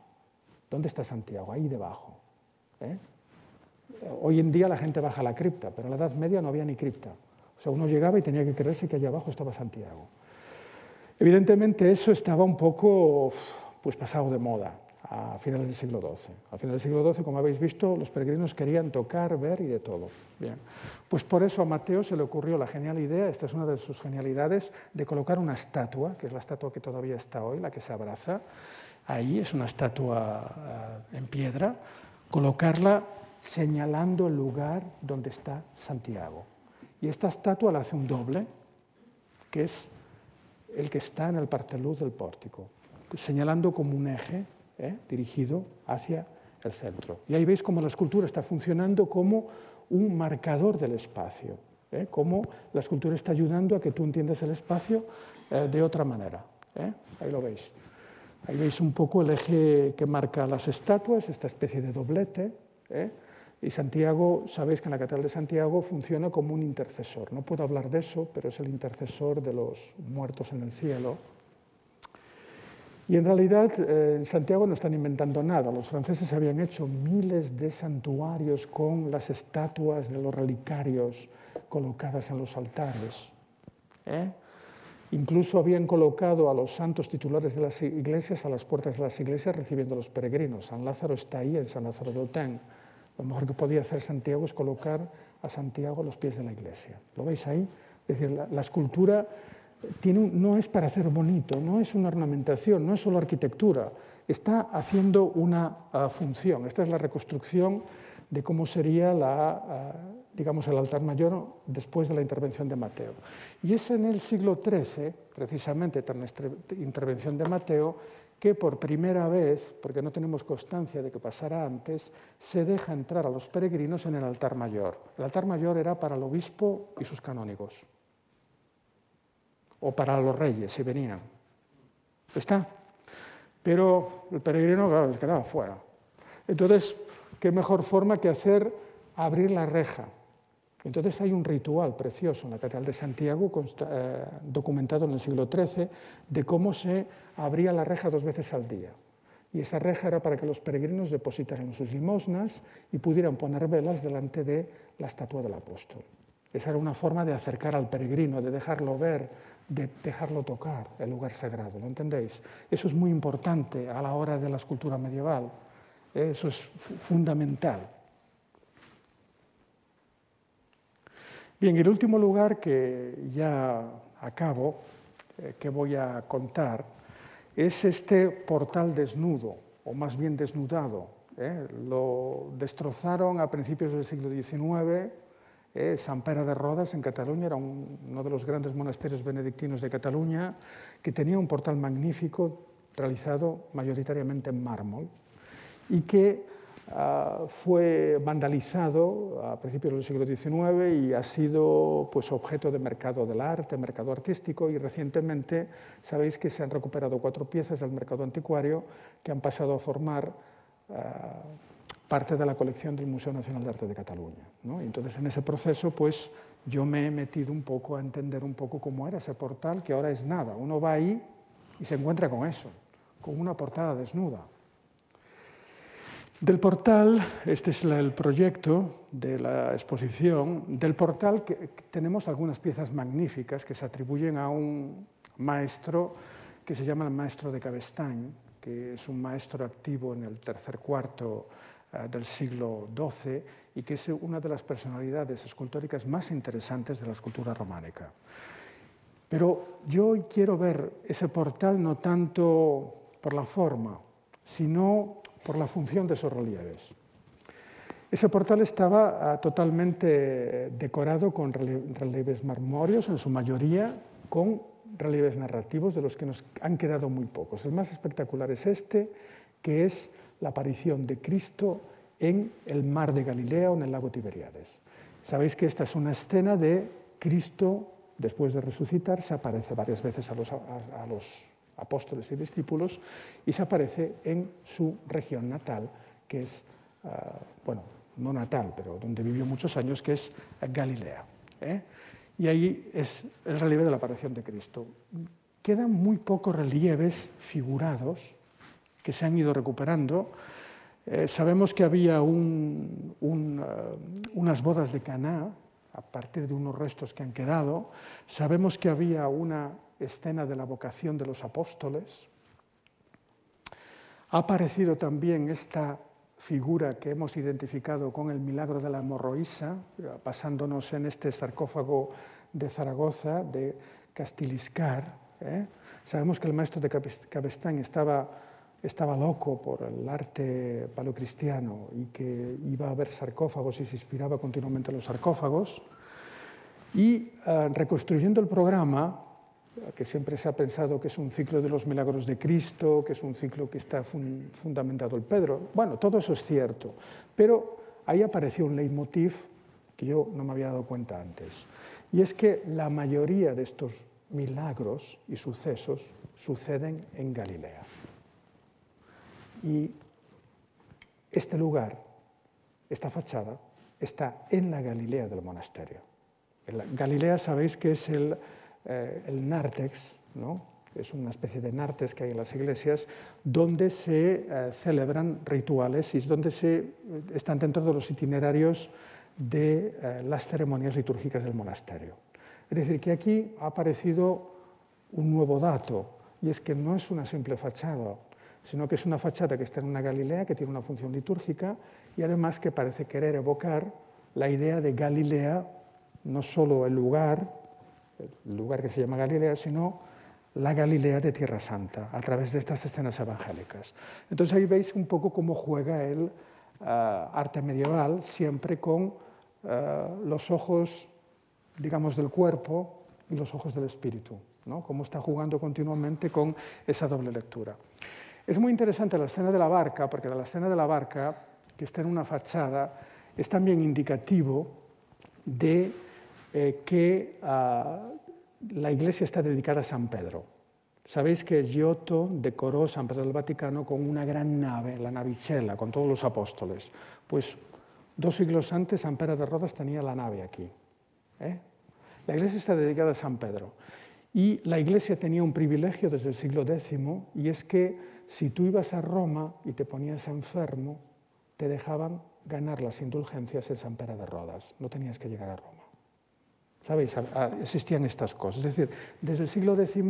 ¿Dónde está Santiago? Ahí debajo. ¿eh? Hoy en día la gente baja la cripta, pero en la Edad Media no había ni cripta. O sea, uno llegaba y tenía que creerse que allá abajo estaba Santiago. Evidentemente eso estaba un poco pues, pasado de moda a finales del siglo XII. A finales del siglo XII, como habéis visto, los peregrinos querían tocar, ver y de todo. Bien. Pues por eso a Mateo se le ocurrió la genial idea, esta es una de sus genialidades, de colocar una estatua, que es la estatua que todavía está hoy, la que se abraza. Ahí es una estatua eh, en piedra, colocarla señalando el lugar donde está Santiago. Y esta estatua la hace un doble, que es el que está en el parteluz del pórtico, señalando como un eje ¿eh? dirigido hacia el centro. Y ahí veis cómo la escultura está funcionando como un marcador del espacio, ¿eh? cómo la escultura está ayudando a que tú entiendas el espacio eh, de otra manera. Ahí lo veis. Ahí veis un poco el eje que marca las estatuas, esta especie de doblete. Y Santiago, sabéis que en la Catedral de Santiago funciona como un intercesor. No puedo hablar de eso, pero es el intercesor de los muertos en el cielo. Y en realidad eh, en Santiago no están inventando nada. Los franceses habían hecho miles de santuarios con las estatuas de los relicarios colocadas en los altares. ¿eh? Incluso habían colocado a los santos titulares de las iglesias a las puertas de las iglesias recibiendo a los peregrinos. San Lázaro está ahí en San Lázaro de Otén. Lo mejor que podía hacer Santiago es colocar a Santiago a los pies de la iglesia. ¿Lo veis ahí? Es decir, la, escultura tiene, no es para hacer bonito, no es una ornamentación, no es solo arquitectura, está haciendo una uh, función. Esta es la reconstrucción de cómo sería la, uh, digamos, el altar mayor después de la intervención de Mateo. Y es en el siglo XIII, precisamente tras la intervención de Mateo, que por primera vez, porque no tenemos constancia de que pasara antes, se deja entrar a los peregrinos en el altar mayor. El altar mayor era para el obispo y sus canónigos, o para los reyes, si venían. Está. Pero el peregrino, quedaba fuera. Entonces, ¿qué mejor forma que hacer abrir la reja? Entonces hay un ritual precioso en la Catedral de Santiago, eh, documentado en el siglo XIII, de cómo se abría la reja dos veces al día. Y esa reja era para que los peregrinos depositaran sus limosnas y pudieran poner velas delante de la estatua del apóstol. Esa era una forma de acercar al peregrino, de dejarlo ver, de dejarlo tocar el lugar sagrado. ¿Lo entendéis? Eso es muy importante a la hora de la escultura medieval. Eso es fundamental. Bien, el último lugar que ya acabo, eh, que voy a contar, es este portal desnudo, o más bien desnudado. ¿eh? Lo destrozaron a principios del siglo XIX. ¿eh? San Pere de Rodas, en Cataluña, era uno de los grandes monasterios benedictinos de Cataluña, que tenía un portal magnífico realizado mayoritariamente en mármol y que Ah, fue vandalizado a principios del siglo XIX y ha sido pues, objeto de mercado del arte, mercado artístico y recientemente sabéis que se han recuperado cuatro piezas del mercado anticuario que han pasado a formar ah, parte de la colección del Museo Nacional de Arte de Cataluña. ¿no? entonces en ese proceso pues yo me he metido un poco a entender un poco cómo era ese portal que ahora es nada. Uno va ahí y se encuentra con eso, con una portada desnuda. Del portal, este es el proyecto de la exposición, del portal que tenemos algunas piezas magníficas que se atribuyen a un maestro que se llama el maestro de Cabestany, que es un maestro activo en el tercer cuarto eh, del siglo XII y que es una de las personalidades escultóricas más interesantes de la escultura románica. Pero yo quiero ver ese portal no tanto por la forma, sino por la función de esos relieves. Ese portal estaba ah, totalmente decorado con relieves marmóreos, en su mayoría con relieves narrativos, de los que nos han quedado muy pocos. El más espectacular es este, que es la aparición de Cristo en el mar de Galilea o en el lago Tiberiades. Sabéis que esta es una escena de Cristo, después de resucitar, se aparece varias veces a los apóstoles y discípulos, y se aparece en su región natal, que es, ah, bueno, no natal, pero donde vivió muchos años, que es Galilea. ¿eh? Y ahí es el relieve de la aparición de Cristo. Quedan muy pocos relieves figurados que se han ido recuperando. Eh, sabemos que había ah, unas bodas de Caná a partir de unos restos que han quedado. Sabemos que había una escena de la vocación de los apóstoles. Ha aparecido también esta figura que hemos identificado con el milagro de la hemorroísa, basándonos en este sarcófago de Zaragoza, de Castiliscar. ¿eh? Sabemos que el maestro de Cabestán estaba, estaba loco por el arte paleocristiano y que iba a ver sarcófagos y se inspiraba continuamente en los sarcófagos. Y eh, reconstruyendo el programa, que siempre se ha pensado que es un ciclo de los milagros de Cristo, que es un ciclo que está fundamentado en Pedro. Bueno, todo eso es cierto, pero ahí apareció un leitmotiv que yo no me había dado cuenta antes, y es que la mayoría de estos milagros y sucesos suceden en Galilea. Y este lugar, esta fachada, está en la Galilea del monasterio. Galilea sabéis que es el eh, el nártex, ¿no? es una especie de nártex que hay en las iglesias, donde se eh, celebran rituales y es donde se, eh, están dentro de los itinerarios de las ceremonias litúrgicas del monasterio. Es decir, que aquí ha aparecido un nuevo dato, y es que no es una simple fachada, sino que es una fachada que está en una Galilea, que tiene una función litúrgica, y además que parece querer evocar la idea de Galilea, no solo el lugar, el lugar que se llama Galilea, sino la Galilea de Tierra Santa, a través de estas escenas evangélicas. Entonces ahí veis un poco cómo juega el eh, arte medieval, siempre con eh, los ojos, digamos, del cuerpo y los ojos del espíritu, ¿no? cómo está jugando continuamente con esa doble lectura. Es muy interesante la escena de la barca, porque la escena de la barca, que está en una fachada, es también indicativo de eh, que ah, la iglesia está dedicada a San Pedro. Sabéis que Giotto decoró San Pedro del Vaticano con una gran nave, la navicella, con todos los apóstoles. Pues dos siglos antes San Pedro de Rodas tenía la nave aquí. ¿eh? La iglesia está dedicada a San Pedro. Y la iglesia tenía un privilegio desde el siglo X, y es que si tú ibas a Roma y te ponías enfermo, te dejaban ganar las indulgencias en San Pedro de Rodas. No tenías que llegar a Roma. ¿Sabéis? Existían estas cosas. Es decir, desde el siglo X,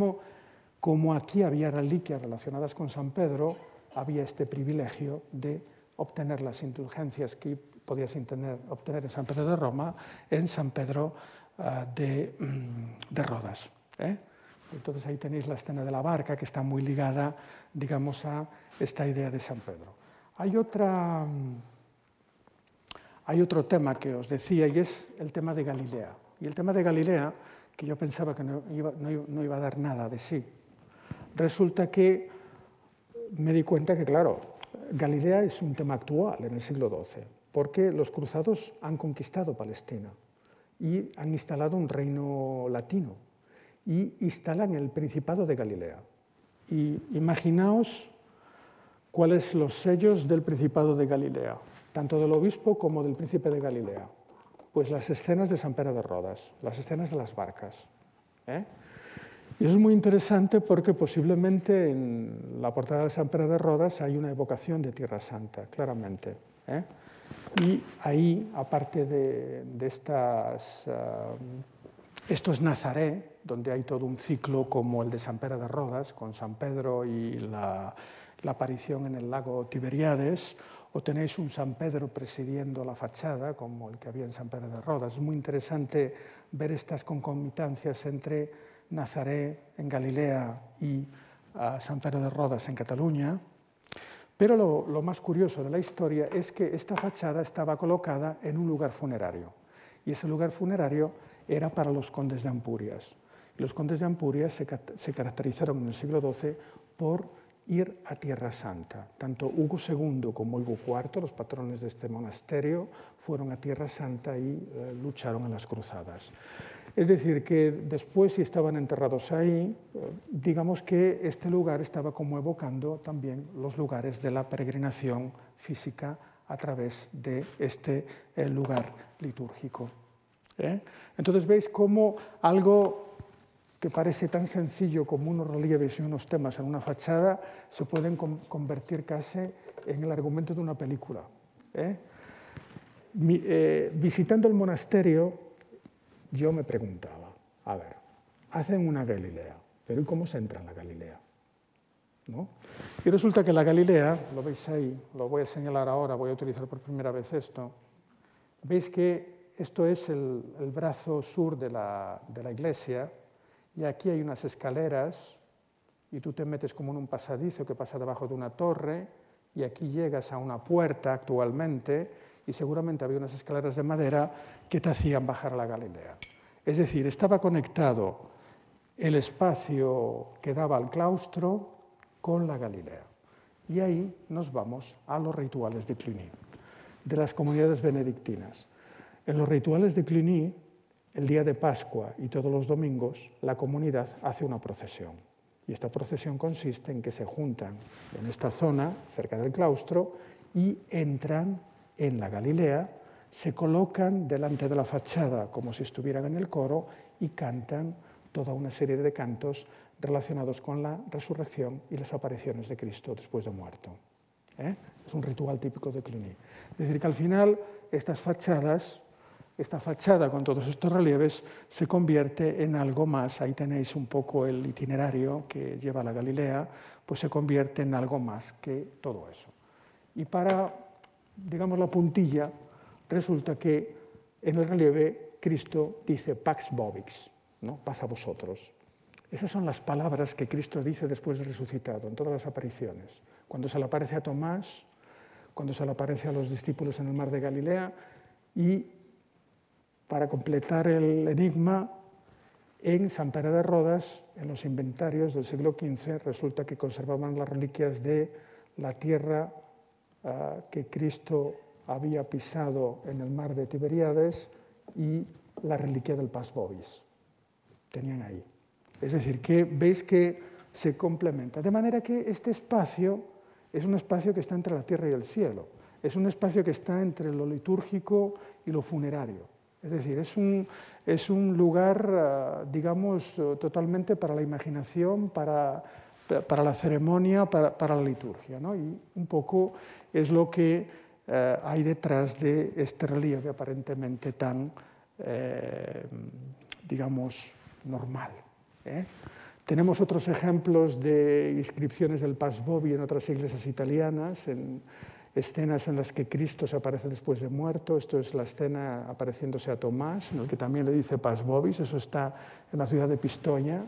como aquí había reliquias relacionadas con San Pedro, había este privilegio de obtener las indulgencias que podías obtener en San Pedro de Roma, en San Pedro ah, mm, de, Rodas. ¿eh? Entonces ahí tenéis la escena de la barca que está muy ligada, digamos, a esta idea de San Pedro. Hay, otra, mm, hay otro tema que os decía y es el tema de Galilea. Y el tema de Galilea, que yo pensaba que no iba, a dar nada de sí, resulta que me di cuenta que, claro, Galilea es un tema actual en el siglo XII, porque los cruzados han conquistado Palestina y han instalado un reino latino y instalan el Principado de Galilea. Y imaginaos cuáles los sellos del Principado de Galilea, tanto del obispo como del príncipe de Galilea. Pues las escenas de San Pedro de Rodas, las escenas de las barcas. ¿eh? Y eso es muy interesante porque posiblemente en la portada de San Pedro de Rodas hay una evocación de Tierra Santa, claramente. ¿eh? Y ahí, aparte de, estas, uh, esto es Nazaret, donde hay todo un ciclo como el de San Pedro de Rodas, con San Pedro y la aparición en el lago Tiberíades, o tenéis un San Pedro presidiendo la fachada, como el que había en San Pedro de Rodas. Es muy interesante ver estas concomitancias entre Nazaret en Galilea y ah, San Pedro de Rodas en Cataluña. Pero lo, más curioso de la historia es que esta fachada estaba colocada en un lugar funerario. Y ese lugar funerario era para los condes de Ampurias. Los condes de Ampurias se caracterizaron en el siglo XII por ir a Tierra Santa. Tanto Hugo II como Hugo IV, los patrones de este monasterio, fueron a Tierra Santa y eh, lucharon en las cruzadas. Es decir, que después, si estaban enterrados ahí, eh, digamos que este lugar estaba como evocando también los lugares de la peregrinación física a través de este eh, lugar litúrgico. Entonces veis cómo algo que parece tan sencillo como unos relieves y unos temas en una fachada, se pueden convertir casi en el argumento de una película. ¿eh? Eh, visitando el monasterio, yo me preguntaba, a ver, hacen una Galilea, pero ¿y cómo se entra en la Galilea? ¿No? Y resulta que la Galilea, lo veis ahí, lo voy a señalar ahora, voy a utilizar por primera vez esto, veis que esto es el, el brazo sur de la, de la iglesia, y aquí hay unas escaleras y tú te metes como en un pasadizo que pasa debajo de una torre y aquí llegas a una puerta actualmente y seguramente había unas escaleras de madera que te hacían bajar a la Galilea. Es decir, estaba conectado el espacio que daba al claustro con la Galilea. Y ahí nos vamos a los rituales de Cluny, de las comunidades benedictinas. En los rituales de Cluny el día de Pascua y todos los domingos, la comunidad hace una procesión. Y esta procesión consiste en que se juntan en esta zona, cerca del claustro, y entran en la Galilea, se colocan delante de la fachada como si estuvieran en el coro y cantan toda una serie de cantos relacionados con la resurrección y las apariciones de Cristo después de muerto. ¿eh? Es un ritual típico de Cluny. Es decir, que al final estas fachadas esta fachada con todos estos relieves se convierte en algo más, ahí tenéis un poco el itinerario que lleva a la Galilea, pues se convierte en algo más que todo eso. Y para, digamos, la puntilla, resulta que en el relieve Cristo dice Pax Vobix, ¿no? paz a vosotros. Esas son las palabras que Cristo dice después de resucitado, en todas las apariciones. Cuando se le aparece a Tomás, cuando se le aparece a los discípulos en el mar de Galilea y para completar el enigma, en San Pere de Rodas, en los inventarios del siglo XV, resulta que conservaban las reliquias de la tierra ah, que Cristo había pisado en el mar de Tiberíades y la reliquia del Pas Bovis. Tenían ahí. Es decir, que veis que se complementa. De manera que este espacio es un espacio que está entre la tierra y el cielo. Es un espacio que está entre lo litúrgico y lo funerario. Es decir, es un, es un lugar, ah, digamos, totalmente para la imaginación, para, para la ceremonia, para, para la liturgia. ¿no? Y un poco es lo que eh, hay detrás de este relieve aparentemente tan, eh, digamos, normal. ¿eh? Tenemos otros ejemplos de inscripciones del Pas Bobi en otras iglesias italianas, en, escenas en las que Cristo se aparece después de muerto. Esto es la escena apareciéndose a Tomás, en el que también le dice Pas Bobis, eso está en la ciudad de Pistoia.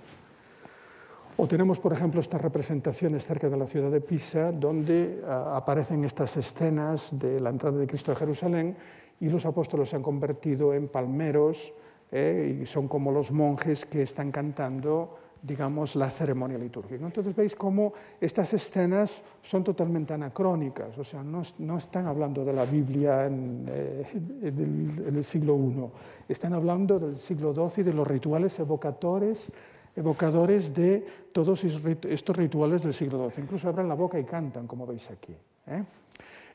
O tenemos, por ejemplo, estas representaciones cerca de la ciudad de Pisa, donde ah, aparecen estas escenas de la entrada de Cristo a Jerusalén y los apóstoles se han convertido en palmeros eh, y son como los monjes que están cantando digamos, la ceremonia litúrgica. Entonces veis cómo estas escenas son totalmente anacrónicas, o sea, no, no están hablando de la Biblia en, eh, en, el, siglo I, están hablando del siglo XII y de los rituales evocadores, evocadores de todos estos rituales del siglo XII. Incluso abren la boca y cantan, como veis aquí. ¿eh?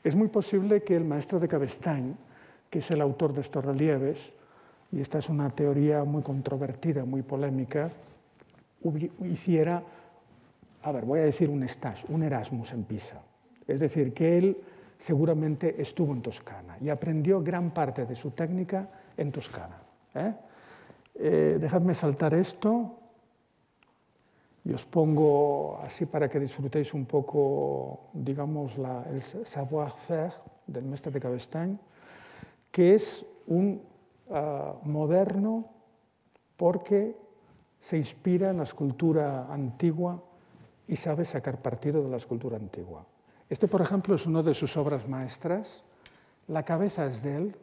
Es muy posible que el maestro de Cabestañ, que es el autor de estos relieves, y esta es una teoría muy controvertida, muy polémica, hiciera, a ver, voy a decir un stage, un Erasmus en Pisa. Es decir, que él seguramente estuvo en Toscana y aprendió gran parte de su técnica en Toscana. ¿eh? Eh, dejadme saltar esto y os pongo así para que disfrutéis un poco, digamos, el savoir-faire del maestro de Cabestañ, que es un uh, moderno porque se inspira en la escultura antigua y sabe sacar partido de la escultura antigua. Este, por ejemplo, es una de sus obras maestras. La cabeza es de él,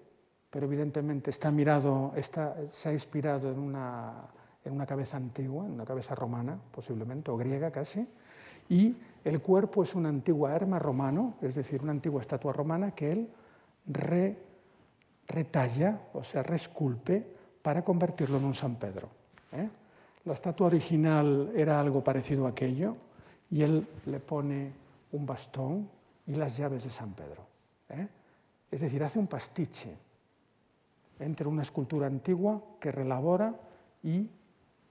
pero evidentemente está mirado, está, se ha inspirado en una, en una cabeza antigua, en una cabeza romana, posiblemente, o griega casi. Y el cuerpo es una antigua arma romano, es decir, una antigua estatua romana que él re, retalla, o sea, resculpe para convertirlo en un San Pedro. ¿eh? La estatua original era algo parecido a aquello y él le pone un bastón y las llaves de San Pedro. ¿eh? Es decir, hace un pastiche entre una escultura antigua que relabora y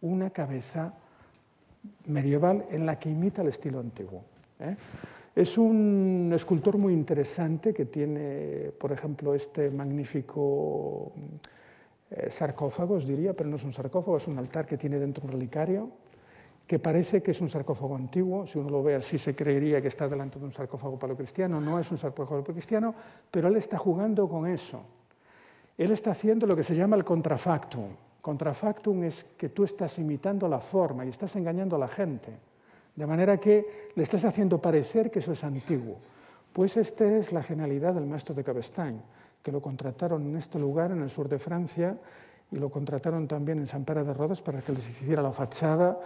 una cabeza medieval en la que imita el estilo antiguo. ¿eh? Es un escultor muy interesante que tiene, por ejemplo, este magnífico eh, sarcófagos, diría, pero no es un sarcófago, es un altar que tiene dentro un relicario, que parece que es un sarcófago antiguo, si uno lo ve así se creería que está delante de un sarcófago paleocristiano, no es un sarcófago paleocristiano, pero él está jugando con eso. Él está haciendo lo que se llama el contrafactum. Contrafactum es que tú estás imitando la forma y estás engañando a la gente, de manera que le estás haciendo parecer que eso es antiguo. Pues esta es la genialidad del maestro de Cabestañ que lo contrataron en este lugar, en el sur de Francia, y lo contrataron también en San Pere de Rodas para que les hiciera la fachada,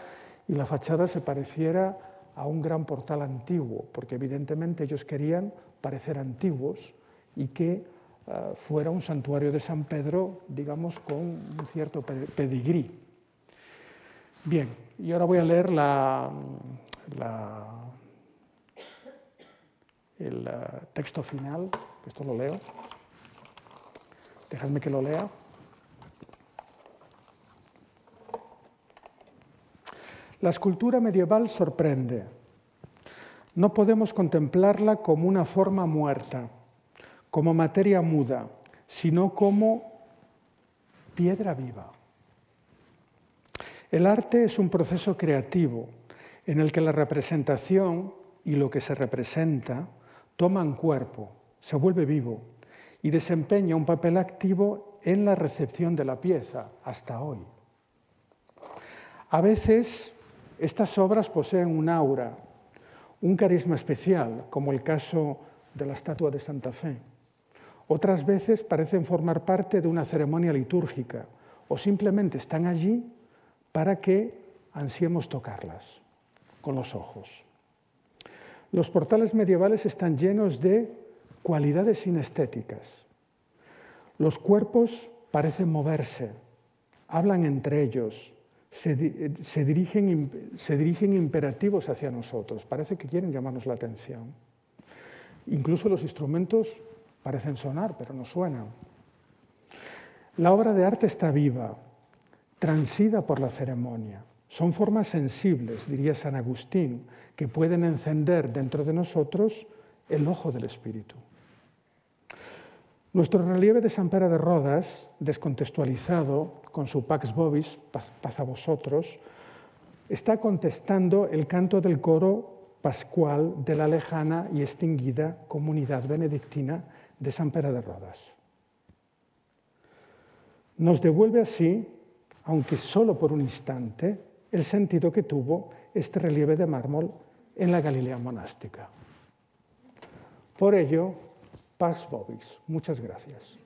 y la fachada se pareciera a un gran portal antiguo, porque evidentemente ellos querían parecer antiguos y que uh, fuera un santuario de San Pedro, digamos, con un cierto pedigrí. Bien, y ahora voy a leer la, la, el uh, texto final, esto lo leo. Dejadme que lo lea. La escultura medieval sorprende. No podemos contemplarla como una forma muerta, como materia muda, sino como piedra viva. El arte es un proceso creativo en el que la representación y lo que se representa toman cuerpo, se vuelve vivo y desempeña un papel activo en la recepción de la pieza hasta hoy. A veces estas obras poseen un aura, un carisma especial, como el caso de la estatua de Santa Fe. Otras veces parecen formar parte de una ceremonia litúrgica o simplemente están allí para que ansiemos tocarlas con los ojos. Los portales medievales están llenos de cualidades sinestéticas. Los cuerpos parecen moverse, hablan entre ellos, se, dirigen, se dirigen imperativos hacia nosotros, parece que quieren llamarnos la atención. Incluso los instrumentos parecen sonar, pero no suenan. La obra de arte está viva, transida por la ceremonia. Son formas sensibles, diría San Agustín, que pueden encender dentro de nosotros el ojo del espíritu. Nuestro relieve de San Pera de Rodas, descontextualizado con su Pax Vobis, paz a vosotros, está contestando el canto del coro pascual de la lejana y extinguida comunidad benedictina de San Pera de Rodas. Nos devuelve así, aunque solo por un instante, el sentido que tuvo este relieve de mármol en la Galilea monástica. Por ello, Pax Bobis. Muchas gracias.